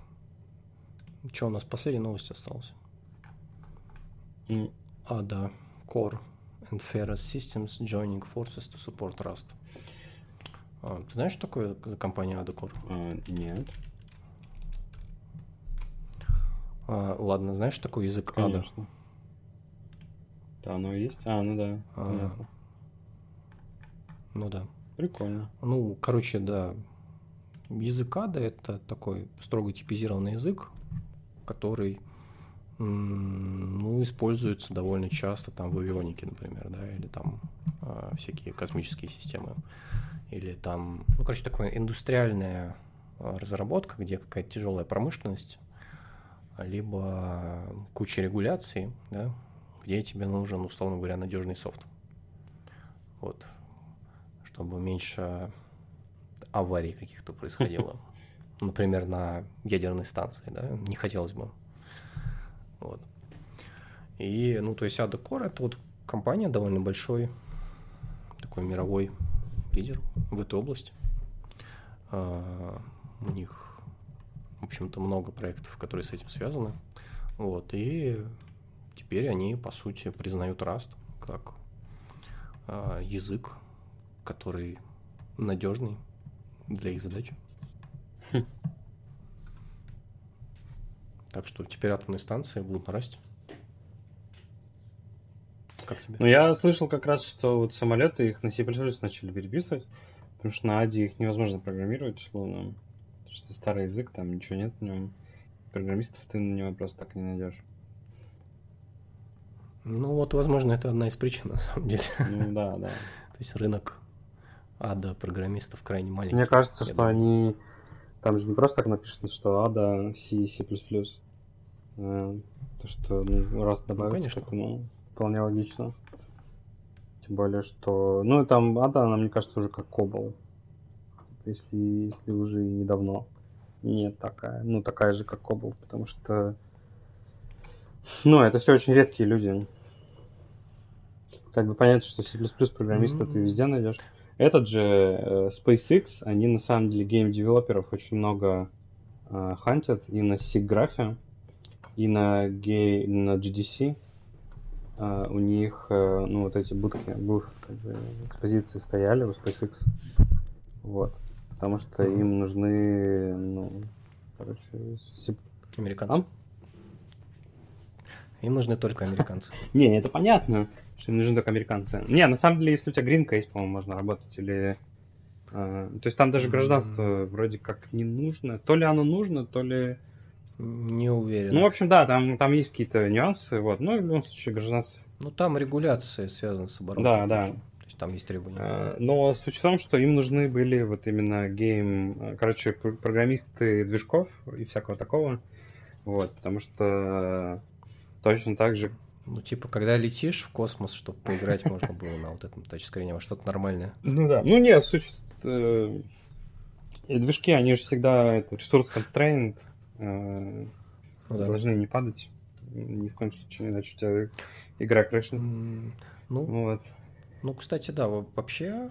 Что у нас последняя новость осталась? А, да. Core and Ferrous Systems joining forces to support Rust. А, ты знаешь, что такое компания Adacore? А, нет. А, ладно, знаешь, что такое язык Ада? Да, оно есть. А, ну да. А, ну да. Прикольно. Ну, короче, да. Язык Ада это такой строго типизированный язык, который ну, используется довольно часто там в авионике, например, да, или там э, всякие космические системы, или там, ну, короче, такая индустриальная а, разработка, где какая-то тяжелая промышленность, либо куча регуляций, да, где тебе нужен, условно говоря, надежный софт. Вот. Чтобы меньше аварий каких-то происходило. Например, на ядерной станции, да, не хотелось бы. Вот. И, ну, то есть Core это вот компания довольно большой, такой мировой лидер в этой области. А, у них, в общем-то, много проектов, которые с этим связаны. Вот, и теперь они, по сути, признают Rust как а, язык, который надежный для их задачи. Так что теперь атомные станции будут нарастить. Как тебе? Ну, я слышал как раз, что вот самолеты их на C++ начали переписывать, потому что на ADI их невозможно программировать. Потому что старый язык, там ничего нет в нем. Программистов ты на него просто так не найдешь. Ну вот, возможно, это одна из причин, на самом деле. Ну да, да. То есть рынок ада программистов крайне маленький. Мне кажется, что думаю. они там же не просто так написано, что Ада, C, C++. То, что ну, раз добавить, ну, конечно. к этому вполне логично. Тем более, что... Ну, и там Ада, она, мне кажется, уже как Кобол. Если, если уже недавно. Нет, такая. Ну, такая же, как Кобол, потому что... Ну, это все очень редкие люди. Как бы понятно, что C++ программиста mm-hmm. ты везде найдешь. Этот же э, SpaceX, они на самом деле гейм-девелоперов очень много э, хантят и на SIG и на, гей, на GDC. Э, у них, ну, вот эти будки, booth, как бы, экспозиции стояли у SpaceX. Вот. Потому что им нужны, ну, короче, сеп... Американцы. А? Им нужны только американцы. Не, это понятно что им нужны только американцы. Не, на самом деле, если у тебя гринка есть, по-моему, можно работать, или... Э, то есть там даже гражданство mm-hmm. вроде как не нужно. То ли оно нужно, то ли Не уверен. Ну, в общем, да, там, там есть какие-то нюансы, вот. Ну, в любом случае, гражданство. Ну, там регуляция связана с оборотом. Да, да. То есть там есть требования. А, но суть в том, что им нужны были вот именно гейм, короче, программисты движков и всякого такого. Вот, потому что точно так же ну, типа, когда летишь в космос, чтобы поиграть можно было на вот этом тачскрине, во что-то нормальное. Ну да. Ну нет, суть... Э, движки, они же всегда это, ресурс constrained, э, ну, да. должны не падать. Ни в коем случае, иначе у тебя игра крашнет. Mm, ну, вот. ну, кстати, да, вообще,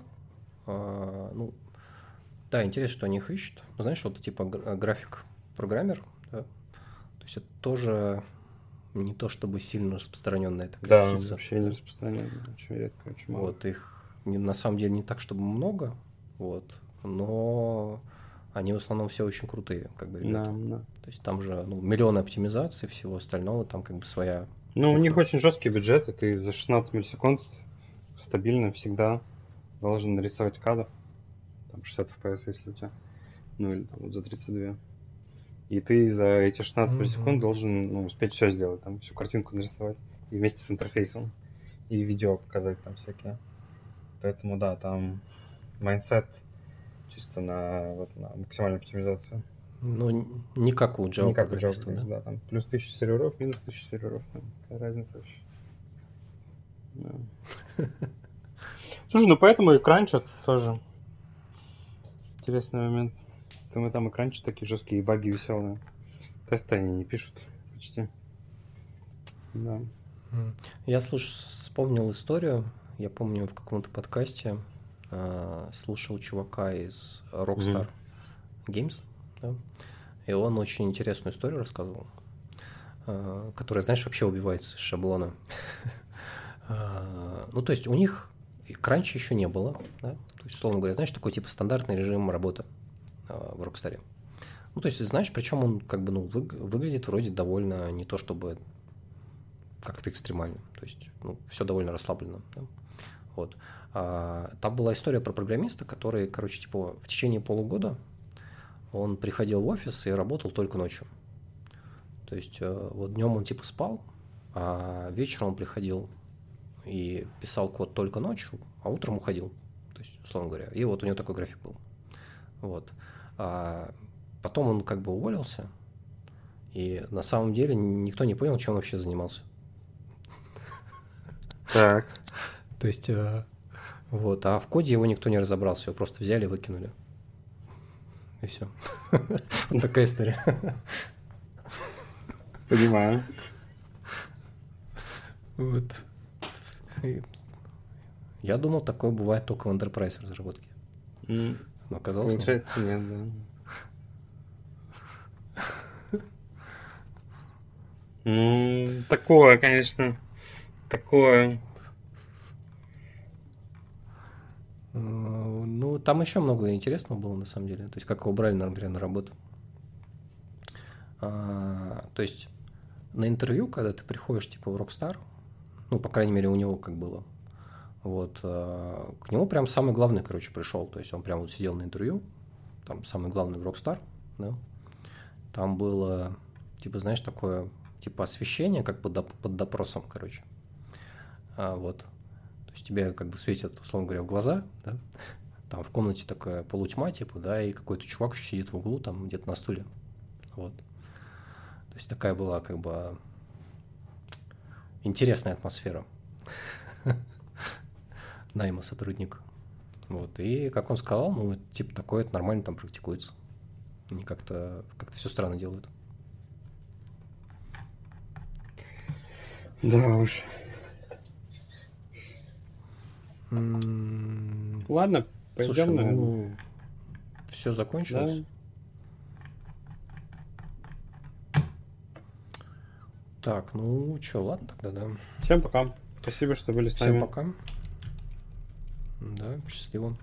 э, ну, да, интересно, что они их ищут. Знаешь, вот типа график программер, да? то есть это тоже не то чтобы сильно распространенная такая да, птица. вообще не распространенная, очень редко, очень мало. Вот их не, на самом деле не так, чтобы много, вот, но они в основном все очень крутые, как бы ребята. Да, да. То есть там же ну, миллионы оптимизаций, всего остального, там как бы своя. Ну, у них очень жесткий бюджет, и ты за 16 миллисекунд стабильно всегда должен нарисовать кадр. Там 60 FPS, если у тебя. Ну или там вот за 32. И ты за эти 16 mm-hmm. секунд должен ну, успеть все сделать, там всю картинку нарисовать. И вместе с интерфейсом. И видео показать там всякие. Поэтому да, там mindset чисто на, вот, на максимальную оптимизацию. Ну, не как у Java. Не как у Java, да? да. Там плюс 1000 серверов, минус 1000 серверов. Там, какая разница вообще. Да. Слушай, ну поэтому и кранчат тоже. Интересный момент. Там и там кранчики такие жесткие, и баги веселые. Тесты они не пишут почти. Да. Я слушай, вспомнил историю. Я помню в каком-то подкасте э, слушал чувака из Rockstar mm-hmm. Games, да? и он очень интересную историю рассказывал, э, которая, знаешь, вообще убивается из шаблона. э, ну, то есть у них кранча еще не было, да? то есть, условно говоря, знаешь, такой типа стандартный режим работы. Э, в Rockstar. Ну, то есть, знаешь, причем он как бы, ну, вы, выглядит вроде довольно не то чтобы как-то экстремально. То есть, ну, все довольно расслабленно. Да? Вот. А, там была история про программиста, который, короче, типа, в течение полугода он приходил в офис и работал только ночью. То есть, э, вот днем он типа спал, а вечером он приходил и писал код только ночью, а утром уходил. То есть, условно говоря. И вот у него такой график был. Вот. А потом он как бы уволился, и на самом деле никто не понял, чем он вообще занимался. Так. То есть, э, вот, а в коде его никто не разобрался, его просто взяли и выкинули. И все. Вот такая история. Понимаю. Вот. я думал, такое бывает только в enterprise разработке. Но оказалось Получается, нет, да. Ну, такое, конечно. Такое. Ну, там еще много интересного было, на самом деле. То есть, как его брали, например, на работу. А, то есть, на интервью, когда ты приходишь, типа, в Rockstar, ну, по крайней мере, у него как было, вот, а, к нему прям самый главный, короче, пришел. То есть, он прям вот сидел на интервью, там самый главный Rockstar, да, там было, типа, знаешь, такое, типа, освещение, как под, под допросом, короче. А, вот. То есть тебе как бы светят, условно говоря, в глаза, да, там в комнате такая полутьма, типа, да, и какой-то чувак сидит в углу, там где-то на стуле. Вот. То есть такая была как бы интересная атмосфера найма сотрудника. Вот. И, как он сказал, ну, типа, такое это нормально там практикуется. Они как-то как все странно делают. Да уж. М-м-м. Ладно, пойдем, Слушай, наверное. Ну, все закончилось. Да. Так, ну что, ладно тогда, да. Всем пока. Спасибо, что были с нами. Всем пока. Да, счастливо.